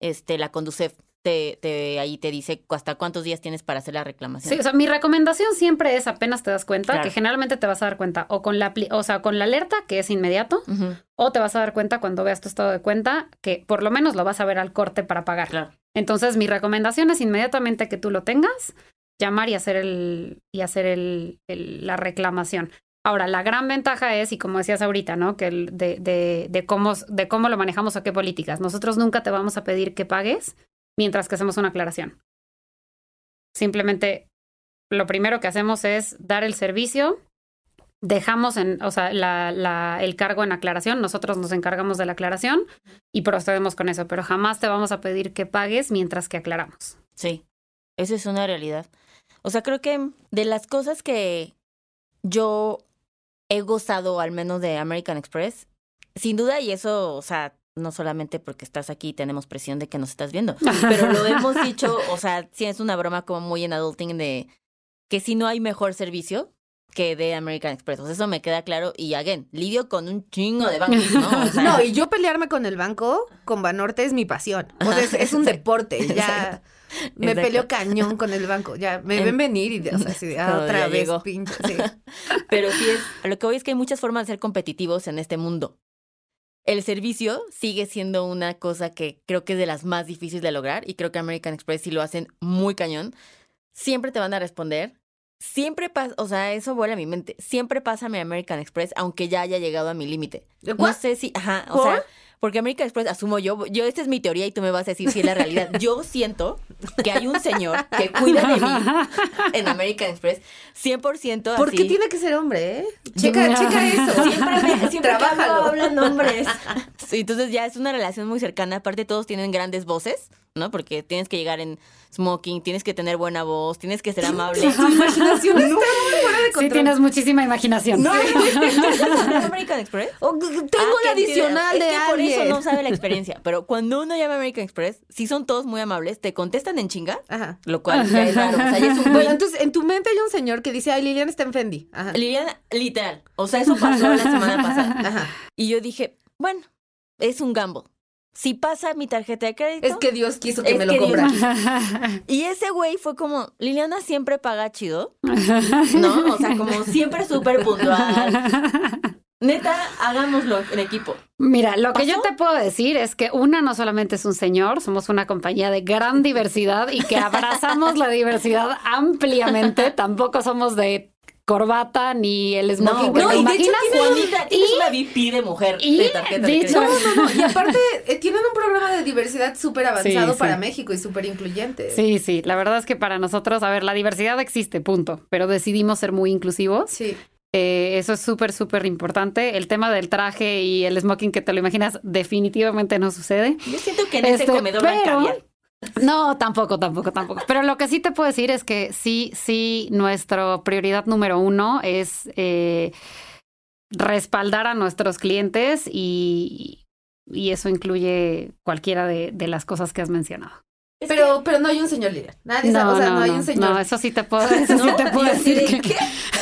Speaker 2: este, la Conducef, te, te, ahí te dice hasta cuántos días tienes para hacer la reclamación.
Speaker 3: Sí, o sea, mi recomendación siempre es apenas te das cuenta,
Speaker 2: Claro.
Speaker 3: que generalmente te vas a dar cuenta o con la, o sea, con la alerta, que es inmediato, o te vas a dar cuenta cuando veas tu estado de cuenta, que por lo menos lo vas a ver al corte para pagar.
Speaker 2: claro.
Speaker 3: Entonces, mi recomendación es inmediatamente que tú lo tengas, llamar y hacer el, y hacer el, el- la reclamación. Ahora, la gran ventaja es, y como decías ahorita, ¿no? Que de, de, cómo, de cómo lo manejamos o qué políticas. Nosotros nunca te vamos a pedir que pagues mientras que hacemos una aclaración. Simplemente lo primero que hacemos es dar el servicio, dejamos en, o sea, el cargo en aclaración, nosotros nos encargamos de la aclaración y procedemos con eso, pero jamás te vamos a pedir que pagues mientras que aclaramos.
Speaker 2: Sí, eso es una realidad. O sea, creo que de las cosas que yo he gozado al menos de American Express. Sin duda, y eso, o sea, no solamente porque estás aquí y tenemos presión de que nos estás viendo, pero lo hemos dicho, o sea, sí es una broma como muy en adulting de que si no hay mejor servicio que de American Express. O sea, eso me queda claro. Y again, lidio con un chingo de bancos, ¿no? O sea,
Speaker 1: No, y yo pelearme con el banco, con Banorte, es mi pasión. O sea, es, es un deporte. Ya me
Speaker 2: Exacto.
Speaker 1: peleo cañón con el banco. Ya me ven venir y o sea, así ah, otra vez,
Speaker 2: llegó.
Speaker 1: pinche. sí.
Speaker 2: Pero sí es, lo que voy es que hay muchas formas de ser competitivos en este mundo. El servicio sigue siendo una cosa que creo que es de las más difíciles de lograr y creo que American Express sí lo hacen muy cañón. Siempre te van a responder. Siempre pasa, o sea, eso vuela a mi mente. Siempre pasa mi American Express aunque ya haya llegado a mi límite.
Speaker 1: ¿De
Speaker 2: No sé si, ajá, o
Speaker 1: ¿Por?
Speaker 2: sea, porque American Express asumo yo, yo esta es mi teoría y tú me vas a decir si es la realidad. Yo siento que hay un señor que cuida de mí en American Express 100% así.
Speaker 1: ¿Por qué tiene que ser hombre, eh? Checa, checa eso.
Speaker 2: Siempre, me, siempre
Speaker 1: Trabájalo.
Speaker 2: hablan hombres. Sí, entonces ya es una relación muy cercana. Aparte, todos tienen grandes voces, ¿no? Porque tienes que llegar en smoking, tienes que tener buena voz, tienes que ser amable.
Speaker 1: Tu imaginación está muy fuera de
Speaker 3: Sí,
Speaker 1: control.
Speaker 3: tienes muchísima imaginación.
Speaker 2: ¿No ¿No American Express?
Speaker 1: Oh, g- tengo
Speaker 2: Ah,
Speaker 1: la adicional
Speaker 2: es
Speaker 1: de
Speaker 2: que por eso no sabe la experiencia. Pero cuando uno llama a American Express, si son todos muy amables, te contestan en chinga,
Speaker 1: Ajá.
Speaker 2: lo cual ya es raro. O sea, ya es un
Speaker 1: Bueno, entonces en tu mente hay un señor que dice, ay, Liliana está en Fendi. Ajá.
Speaker 2: Liliana, literal. O sea, eso pasó la semana pasada.
Speaker 1: Ajá.
Speaker 2: Y yo dije, bueno, es un gamble. Si pasa mi tarjeta de crédito.
Speaker 1: Es que Dios quiso que me lo
Speaker 2: que Dios-
Speaker 1: comprara.
Speaker 2: Y ese güey fue como, Liliana siempre paga chido, ¿no? O sea, como siempre súper puntual. Neta, hagámoslo en equipo.
Speaker 3: Mira, lo que yo te puedo decir es que una no solamente es un señor, somos una compañía de gran diversidad y que abrazamos la diversidad ampliamente. Tampoco somos de corbata ni el smoking que
Speaker 2: no, y de hecho tienes, Juanita, tienes
Speaker 3: y-
Speaker 2: una VP de mujer
Speaker 3: y
Speaker 2: de tarjeta de crédito.
Speaker 1: No, no, no. Y aparte, eh, tienen un programa de diversidad súper avanzado
Speaker 3: Sí,
Speaker 1: para
Speaker 3: sí.
Speaker 1: México y súper incluyente.
Speaker 3: Sí, sí, la verdad es que para nosotros, a ver, la diversidad existe, punto, pero decidimos ser muy inclusivos.
Speaker 1: Sí.
Speaker 3: Eh, eso es súper, súper importante. El tema del traje y el smoking que te lo imaginas definitivamente no sucede.
Speaker 2: Yo siento que en ese
Speaker 3: Este,
Speaker 2: comedor
Speaker 3: pero-. No, tampoco, tampoco, tampoco. Pero lo que sí te puedo decir es que sí, sí, nuestra prioridad número uno es eh, respaldar a nuestros clientes y, y eso incluye cualquiera de, de las cosas que has mencionado.
Speaker 2: Es
Speaker 1: Pero, pero no hay un señor líder. Nadie sabe, o sea, no, hay un señor.
Speaker 3: no, eso sí te puedo, eso sí
Speaker 2: ¿No?
Speaker 3: te puedo decir.
Speaker 2: de,
Speaker 3: que-
Speaker 2: ¿qué?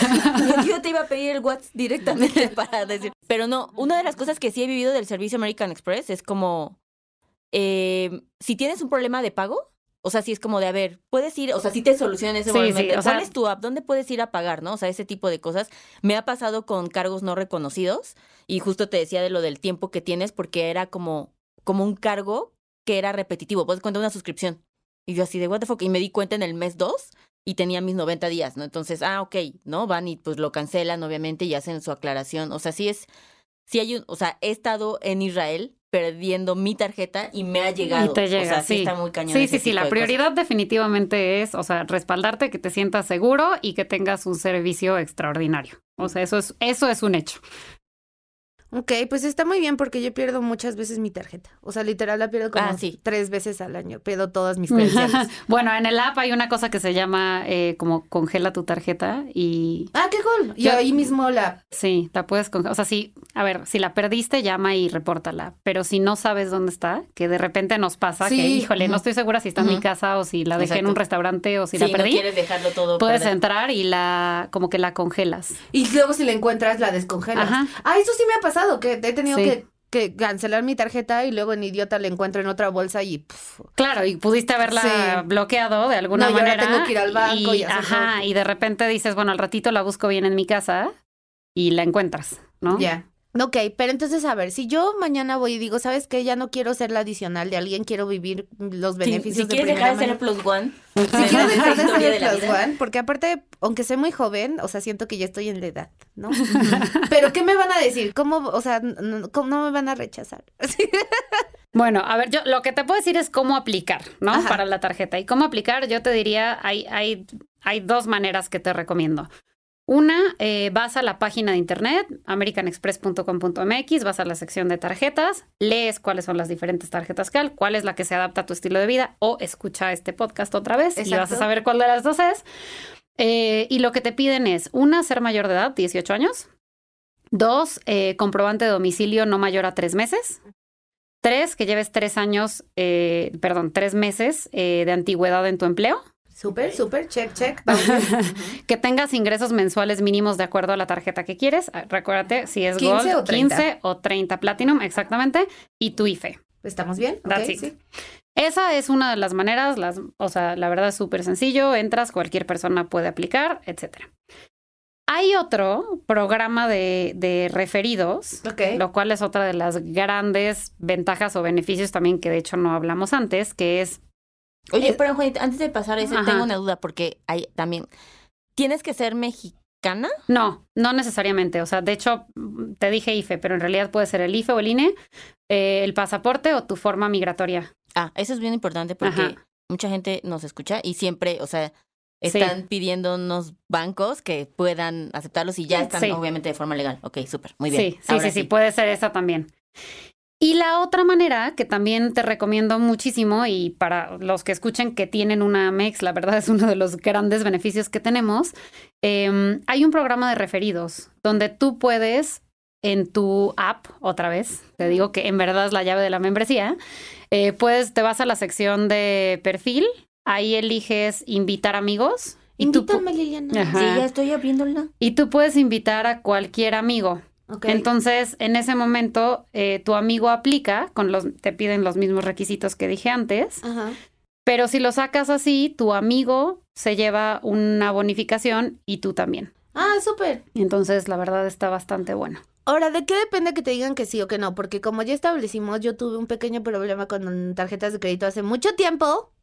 Speaker 2: Yo te iba a pedir el WhatsApp directamente para decir. Pero no, una de las cosas que sí he vivido del servicio American Express es como. Eh, si tienes un problema de pago, o sea, si es como de, a ver, puedes ir, o sea, si te solucionan ese
Speaker 3: Sí,
Speaker 2: momento.
Speaker 3: sí, o sea-
Speaker 2: ¿Cuál es tu app? ¿Dónde puedes ir a pagar, no? O sea, ese tipo de cosas. Me ha pasado con cargos no reconocidos y justo te decía de lo del tiempo que tienes porque era como, como un cargo que era repetitivo. Puedes cuenta una suscripción. Y yo así de, what the fuck. Y me di cuenta en el mes 2 y tenía mis 90 días, ¿no? Entonces, ah, ok, ¿no? Van y pues lo cancelan, obviamente, y hacen su aclaración. O sea, sí es, sí hay un, o sea, he estado en Israel perdiendo mi tarjeta y me ha llegado.
Speaker 3: Y te llega,
Speaker 2: o sea, sí.
Speaker 3: sí.
Speaker 2: está muy cañón.
Speaker 3: Sí, sí, sí, la
Speaker 2: de cosas.
Speaker 3: prioridad definitivamente es, o sea, respaldarte, que te sientas seguro y que tengas un servicio extraordinario. O sea, eso es, eso es un hecho.
Speaker 1: Ok, pues está muy bien porque yo pierdo muchas veces mi tarjeta. O sea, literal la pierdo como
Speaker 2: Ah, sí.
Speaker 1: tres veces al año. Pierdo todas mis credenciales.
Speaker 3: bueno, en el app hay una cosa que se llama eh, como congela tu tarjeta y
Speaker 1: ah, qué cool. Y
Speaker 3: Yo-
Speaker 1: ahí mismo la...
Speaker 3: sí, la puedes congelar. O sea, sí, a ver, si la perdiste, llama y repórtala. Pero si no sabes dónde está, que de repente nos pasa que, híjole, no estoy segura si está en mi casa o si la dejé en un restaurante o si
Speaker 2: Sí,
Speaker 3: la
Speaker 2: no
Speaker 3: perdí.
Speaker 2: quieres dejarlo todo.
Speaker 3: Puedes entrar y la, como que la congelas.
Speaker 1: Y luego si la encuentras, la descongelas.
Speaker 3: Ajá.
Speaker 1: Ah, eso sí me ha pasado, que he tenido
Speaker 3: Sí.
Speaker 1: que, que cancelar mi tarjeta y luego en idiota la encuentro en otra bolsa y... pf,
Speaker 3: Claro, y pudiste haberla
Speaker 1: Sí.
Speaker 3: bloqueado de alguna
Speaker 1: No, y ahora
Speaker 3: manera.
Speaker 1: tengo que ir al banco y hacer
Speaker 3: ajá,
Speaker 1: todo.
Speaker 3: y de repente dices, bueno, al ratito la busco bien en mi casa y la encuentras, ¿no?
Speaker 1: Ya. Ok, pero entonces, a ver, si yo mañana voy y digo, ¿sabes qué? Ya no quiero ser la adicional de alguien, quiero vivir los
Speaker 2: Si,
Speaker 1: beneficios
Speaker 2: si
Speaker 1: de
Speaker 2: quieres dejar de ser plus one.
Speaker 1: Si quiero dejar de ser
Speaker 2: historia
Speaker 1: el
Speaker 2: de la
Speaker 1: plus
Speaker 2: vida.
Speaker 1: one, porque aparte, aunque soy muy joven, o sea, siento que ya estoy en la edad, ¿no? Pero ¿qué me van a decir? ¿Cómo, o sea, no me van a rechazar?
Speaker 3: Bueno, a ver, yo lo que te puedo decir es cómo aplicar, ¿no?
Speaker 1: Ajá.
Speaker 3: Para la tarjeta. Y cómo aplicar, yo te diría, hay, hay, hay dos maneras que te recomiendo. Una, eh, vas a la página de internet, americanexpress.com.mx, vas a la sección de tarjetas, lees cuáles son las diferentes tarjetas hay, cuál es la que se adapta a tu estilo de vida, o escucha este podcast otra vez y vas a saber cuál de las dos es. Eh, y lo que te piden es, una, ser mayor de edad, 18 años, Dos, eh, comprobante de domicilio no mayor a tres meses. Tres, que lleves tres años, eh, perdón, tres meses de antigüedad en tu empleo.
Speaker 1: Súper, súper, check, check.
Speaker 3: que tengas ingresos mensuales mínimos de acuerdo a la tarjeta que quieres. Ah, Recuérdate si es
Speaker 1: 15
Speaker 3: Gold,
Speaker 1: o 30.
Speaker 3: 15 o 30 Platinum, exactamente. Y tu IFE.
Speaker 1: ¿Estamos bien?
Speaker 3: That's it.
Speaker 1: sí.
Speaker 3: Esa es una de las maneras, las, o sea, la verdad es súper sencillo, entras, cualquier persona puede aplicar, etcétera. Hay otro programa de, de referidos, lo cual es otra de las grandes ventajas o beneficios también que de hecho no hablamos antes, que es
Speaker 2: Oye,
Speaker 1: Eh,
Speaker 2: pero Juanita, antes de pasar a
Speaker 3: Ajá.
Speaker 2: tengo una duda porque hay también. ¿Tienes que ser mexicana?
Speaker 3: No, no necesariamente. O sea, de hecho, mm, te dije IFE, pero en realidad puede ser el IFE o el INE, eh, el pasaporte o tu forma migratoria.
Speaker 2: Ah, eso es bien importante porque
Speaker 3: Ajá.
Speaker 2: mucha gente nos escucha y siempre, o sea,
Speaker 3: Sí.
Speaker 2: están pidiendo unos bancos que puedan aceptarlos y ya están
Speaker 3: Sí.
Speaker 2: obviamente de forma legal. Ok, súper, muy bien.
Speaker 3: Sí, sí, sí, sí, puede ser esa también. Y la otra manera que también te recomiendo muchísimo y para los que escuchen que tienen una Amex, la verdad es uno de los grandes beneficios que tenemos, eh, hay un programa de referidos donde tú puedes en tu app, otra vez, te digo que en verdad es la llave de la membresía, eh, puedes, te vas a la sección de perfil, ahí eliges invitar amigos. y tú pu-
Speaker 1: Invítame, Liliana.
Speaker 3: Ajá.
Speaker 2: Sí, ya estoy abriéndola.
Speaker 3: Y tú puedes invitar a cualquier amigo. Entonces, en ese momento, eh, tu amigo aplica, con los, te piden los mismos requisitos que dije antes,
Speaker 1: Ajá.
Speaker 3: pero si lo sacas así, tu amigo se lleva una bonificación y tú también.
Speaker 1: Ah, súper.
Speaker 3: Entonces, la verdad está bastante bueno.
Speaker 1: Ahora, ¿de qué depende que te digan que sí o que no? Porque como ya establecimos, yo tuve un pequeño problema con tarjetas de crédito hace mucho tiempo.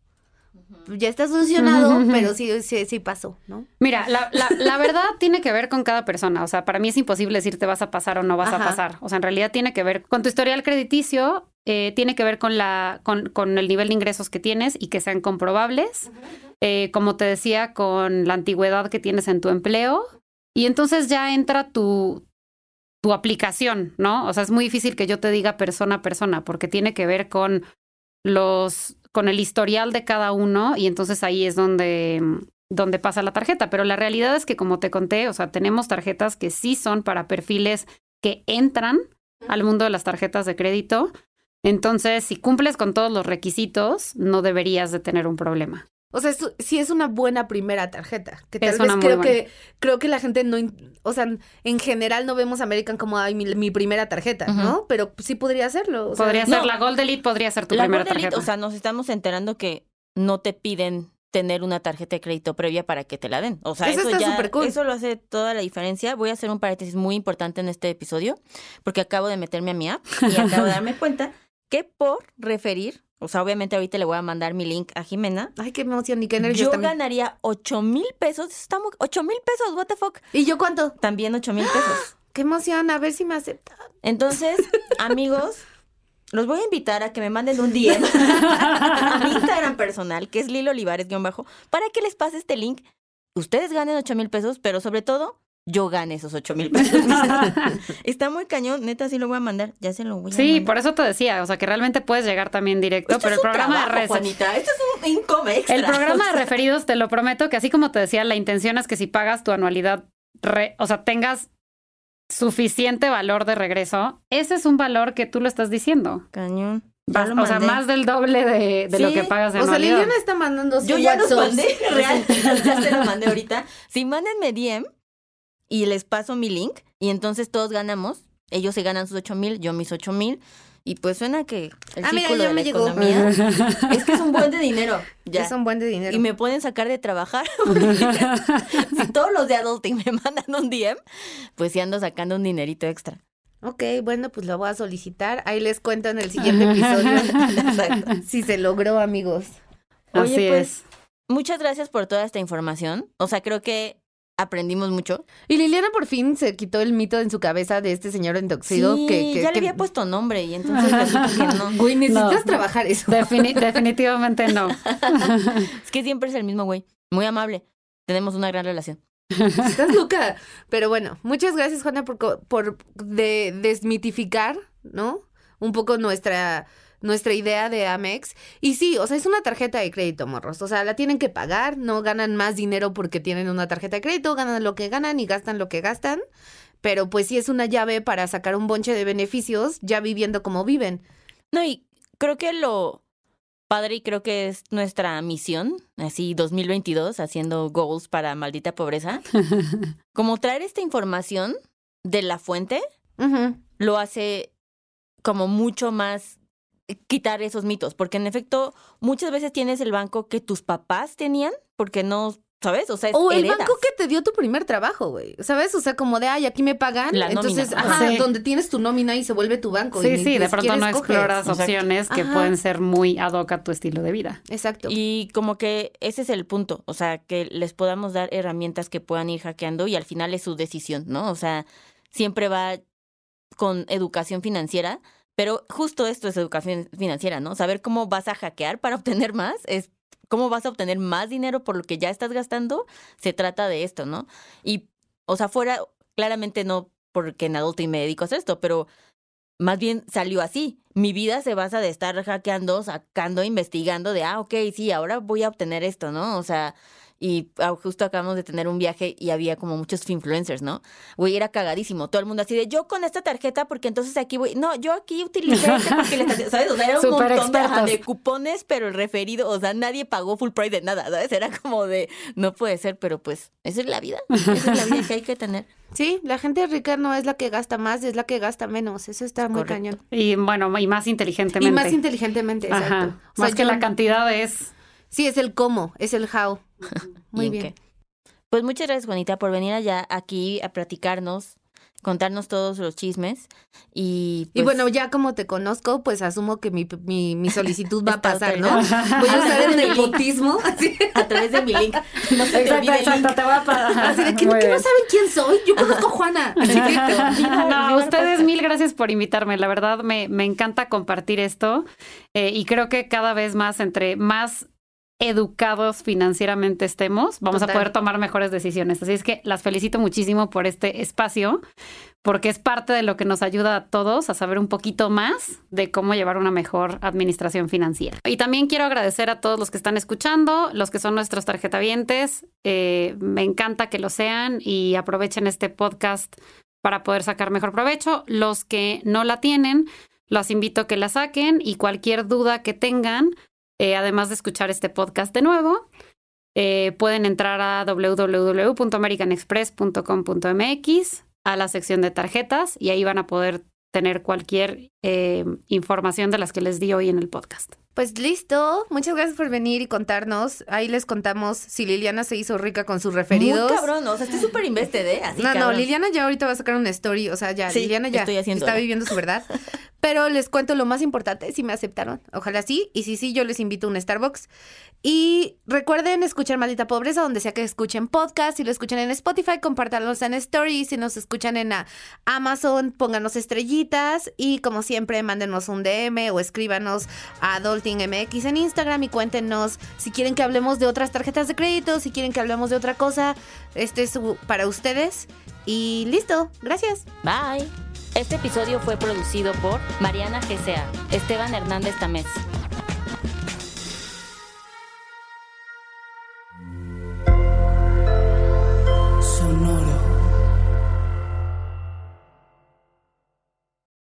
Speaker 1: Ya está solucionado, pero sí, sí, sí pasó, ¿no?
Speaker 3: Mira, la, la- la verdad tiene que ver con cada persona. O sea, para mí es imposible decir te vas a pasar o no vas
Speaker 1: Ajá.
Speaker 3: a pasar. O sea, en realidad tiene que ver con tu historial crediticio, eh, tiene que ver con, la, con, con el nivel de ingresos que tienes y que sean comprobables. Eh, como te decía, con la antigüedad que tienes en tu empleo. Y entonces ya entra tu, tu aplicación, ¿no? O sea, es muy difícil que yo te diga persona a persona porque tiene que ver con los con el historial de cada uno y entonces ahí es donde donde pasa la tarjeta, pero la realidad es que como te conté, o sea, tenemos tarjetas que sí son para perfiles que entran al mundo de las tarjetas de crédito. Entonces, si cumples con todos los requisitos, no deberías de tener un problema.
Speaker 1: O sea, es- sí es una buena primera tarjeta. Que tal
Speaker 3: Es
Speaker 1: vez
Speaker 3: una muy
Speaker 1: creo
Speaker 3: buena.
Speaker 1: que creo que la gente no, o sea, en general no vemos American como ay, mi, mi primera tarjeta, ¿no? Pero sí podría hacerlo. o sea,
Speaker 3: podría
Speaker 2: no.
Speaker 3: ser la Gold Elite, podría ser tu
Speaker 2: La
Speaker 3: primera
Speaker 2: Gold Elite,
Speaker 3: tarjeta.
Speaker 2: o sea, nos estamos enterando que no te piden tener una tarjeta de crédito previa para que te la den. O sea,
Speaker 1: Eso
Speaker 2: eso,
Speaker 1: está
Speaker 2: ya, eso lo hace toda la diferencia. Voy a hacer un paréntesis muy importante en este episodio, porque acabo de meterme a mi app y acabo de darme cuenta que por referir, o sea, obviamente ahorita le voy a mandar mi link a Jimena,
Speaker 1: Ay, qué emoción y qué nervios
Speaker 2: yo
Speaker 1: también.
Speaker 2: ganaría 8 mil pesos. Muy, 8 mil pesos, what the fuck.
Speaker 1: ¿Y yo cuánto?
Speaker 2: También 8 mil pesos.
Speaker 1: Qué emoción, a ver si me acepta.
Speaker 2: Entonces, amigos, los voy a invitar a que me manden un DM a mi Instagram personal, que es Lilo Olivares-bajo, para que les pase este link. Ustedes ganen 8 mil pesos, pero sobre todo, yo gane esos 8 mil pesos. Está muy cañón, neta, sí lo voy a mandar. Ya se lo voy a
Speaker 3: Sí,
Speaker 2: mandar.
Speaker 3: por eso te decía, o sea, que realmente puedes llegar también directo,
Speaker 2: Esto
Speaker 3: pero
Speaker 2: es
Speaker 3: el
Speaker 2: un
Speaker 3: programa
Speaker 2: trabajo,
Speaker 3: de res-
Speaker 2: Juanita, esto es un income extra.
Speaker 3: El programa de referidos, te lo prometo, que así como te decía, la intención es que si pagas tu anualidad, re- o sea, tengas suficiente valor de regreso, ese es un valor que tú lo estás diciendo.
Speaker 2: Cañón.
Speaker 3: Vas-
Speaker 2: lo
Speaker 3: o sea, más del doble de, de lo que pagas de
Speaker 1: O sea. Liliana está mandando
Speaker 2: Yo ya los mandé, real, ya se los mandé ahorita. Sí, mándenme DM y les paso mi link y entonces todos ganamos. Ellos se ganan sus 8 mil, yo mis 8 mil. Y pues suena que el
Speaker 1: Ah, mira,
Speaker 2: círculo de
Speaker 1: me
Speaker 2: la
Speaker 1: llegó.
Speaker 2: economía es que es un buen de dinero. Ya.
Speaker 1: Es un buen de dinero.
Speaker 2: Y me pueden sacar de trabajar. si todos los de Adulting me mandan un DM, pues sí ando sacando un dinerito extra.
Speaker 1: Ok, bueno, pues lo voy a solicitar. Ahí les cuento en el siguiente episodio si se logró, amigos.
Speaker 2: Oye,
Speaker 3: Así
Speaker 2: pues,
Speaker 3: es.
Speaker 2: muchas gracias por toda esta información. O sea, creo que aprendimos mucho.
Speaker 1: Y Liliana por fin se quitó el mito en su cabeza de este señor entoxido
Speaker 2: sí,
Speaker 1: que, que,
Speaker 2: ya
Speaker 1: que-
Speaker 2: le había puesto nombre y entonces no.
Speaker 1: Güey, necesitas
Speaker 3: No.
Speaker 1: trabajar eso.
Speaker 3: Defini- definitivamente no.
Speaker 2: Es que siempre es el mismo güey. Muy amable. Tenemos una gran relación.
Speaker 1: Estás loca. Pero bueno, muchas gracias, Juana, por, por de- desmitificar, ¿no? Un poco nuestra, nuestra idea de Amex. Y sí, o sea, es una tarjeta de crédito, morros. O sea, la tienen que pagar, no ganan más dinero porque tienen una tarjeta de crédito, ganan lo que ganan y gastan lo que gastan. pero pues sí es una llave para sacar un bonche de beneficios ya viviendo como viven.
Speaker 2: No, y creo que lo padre y creo que es nuestra misión, así 2022, haciendo goals para maldita pobreza, como traer esta información de la fuente lo hace como mucho más quitar esos mitos, porque en efecto muchas veces tienes el banco que tus papás tenían, porque no, ¿sabes? O sea, es
Speaker 1: O el
Speaker 2: heredas.
Speaker 1: banco que te dio tu primer trabajo, güey. ¿Sabes? O sea, como de, ay, aquí me pagan.
Speaker 2: La.
Speaker 1: Entonces,
Speaker 2: Ajá.
Speaker 1: ajá,
Speaker 3: Sí.
Speaker 1: donde tienes tu nómina y se vuelve tu banco. y
Speaker 3: Sí,
Speaker 1: ni-
Speaker 3: sí, de pronto no exploras
Speaker 2: Exacto.
Speaker 3: opciones que
Speaker 1: Ajá.
Speaker 3: pueden ser muy ad hoc a tu estilo de vida.
Speaker 1: Exacto.
Speaker 2: Y como que ese es el punto, o sea, que les podamos dar herramientas que puedan ir hackeando y al final es su decisión, ¿no? O sea, siempre va con educación financiera, pero justo esto es educación financiera, ¿no? Saber cómo vas a hackear para obtener más, es cómo vas a obtener más dinero por lo que ya estás gastando, se trata de esto, ¿no? Y, o sea, fuera, claramente no porque en adulto y me dedico a hacer esto, pero más bien salió así. Mi vida se basa de estar hackeando, sacando, investigando de, ah, ok, sí, ahora voy a obtener esto, ¿no? O sea, y justo acabamos de tener un viaje y había como muchos influencers, ¿no? Güey, era cagadísimo. Todo el mundo así de, yo con esta tarjeta, porque entonces aquí voy, no, yo aquí utilicé este porque le estás- ¿sabes? O sea, era un montón de, ajá,
Speaker 3: expertos.
Speaker 2: de cupones, pero el referido, o sea, nadie pagó full price de nada, ¿sabes? Era como de, no puede ser, pero pues, esa es la vida. Esa es la vida que hay que tener.
Speaker 1: Sí, la gente rica no es la que gasta más, es la que gasta menos. Eso está muy
Speaker 2: Correcto.
Speaker 1: cañón.
Speaker 3: Y bueno, y más inteligentemente.
Speaker 1: Y más inteligentemente, exacto.
Speaker 3: Ajá.
Speaker 1: O sea,
Speaker 3: Más que
Speaker 1: yo-
Speaker 3: la cantidad es.
Speaker 1: Sí, es el cómo, es el how. Muy
Speaker 2: ¿Y en
Speaker 1: bien.
Speaker 2: qué? Pues muchas gracias, Juanita, por venir allá aquí a platicarnos, contarnos todos los chismes. Y,
Speaker 1: Y
Speaker 2: pues,
Speaker 1: bueno, ya como te conozco, pues asumo que mi, mi, mi solicitud va a pasar, ¿no? Voy a usar el nepotismo, así,
Speaker 2: a través de mi link. No se te
Speaker 3: Exacto, exacto,
Speaker 2: link.
Speaker 3: te voy a pagar.
Speaker 1: así de que,
Speaker 3: Muy
Speaker 1: ¿que no saben quién soy. Yo conozco a Juana. Así que,
Speaker 2: Viva-
Speaker 3: No, ustedes mil gracias por invitarme. La verdad me, me encanta compartir esto eh, y creo que cada vez más entre más educados financieramente estemos, vamos
Speaker 1: Total.
Speaker 3: a poder tomar mejores decisiones. Así es que las felicito muchísimo por este espacio, porque es parte de lo que nos ayuda a todos a saber un poquito más de cómo llevar una mejor administración financiera. Y también quiero agradecer a todos los que están escuchando, los que son nuestros tarjetavientes. Eh, me encanta que lo sean y aprovechen este podcast para poder sacar mejor provecho. Los que no la tienen, los invito a que la saquen y cualquier duda que tengan, eh, además de escuchar este podcast de nuevo, eh, pueden entrar a www.americanexpress.com.mx a la sección de tarjetas y ahí van a poder tener cualquier eh, información de las que les di hoy en el podcast.
Speaker 1: Pues listo. Muchas gracias por venir y contarnos. Ahí les contamos si Liliana se hizo rica con sus referidos.
Speaker 2: Muy cabrón, o sea, estoy súper invested, ¿eh? Así,
Speaker 1: no, no,
Speaker 2: cabrón.
Speaker 1: Liliana ya ahorita va a sacar una story, o sea, ya,
Speaker 2: Sí,
Speaker 1: Liliana ya
Speaker 2: estoy
Speaker 1: está viviendo su verdad. Pero les cuento lo más importante, si me aceptaron, ojalá sí, y si sí, yo les invito a un Starbucks. Y recuerden escuchar Maldita Pobreza, donde sea que escuchen podcast, si lo escuchan en Spotify, compártanlos en Story, si nos escuchan en Amazon, pónganos estrellitas y como siempre, mándenos un DM o escríbanos a AdultingMX en Instagram y cuéntenos si quieren que hablemos de otras tarjetas de crédito, si quieren que hablemos de otra cosa, este es para ustedes. Y listo, gracias.
Speaker 2: Bye. Este episodio fue producido por Mariana GCA, Esteban Hernández Tamés,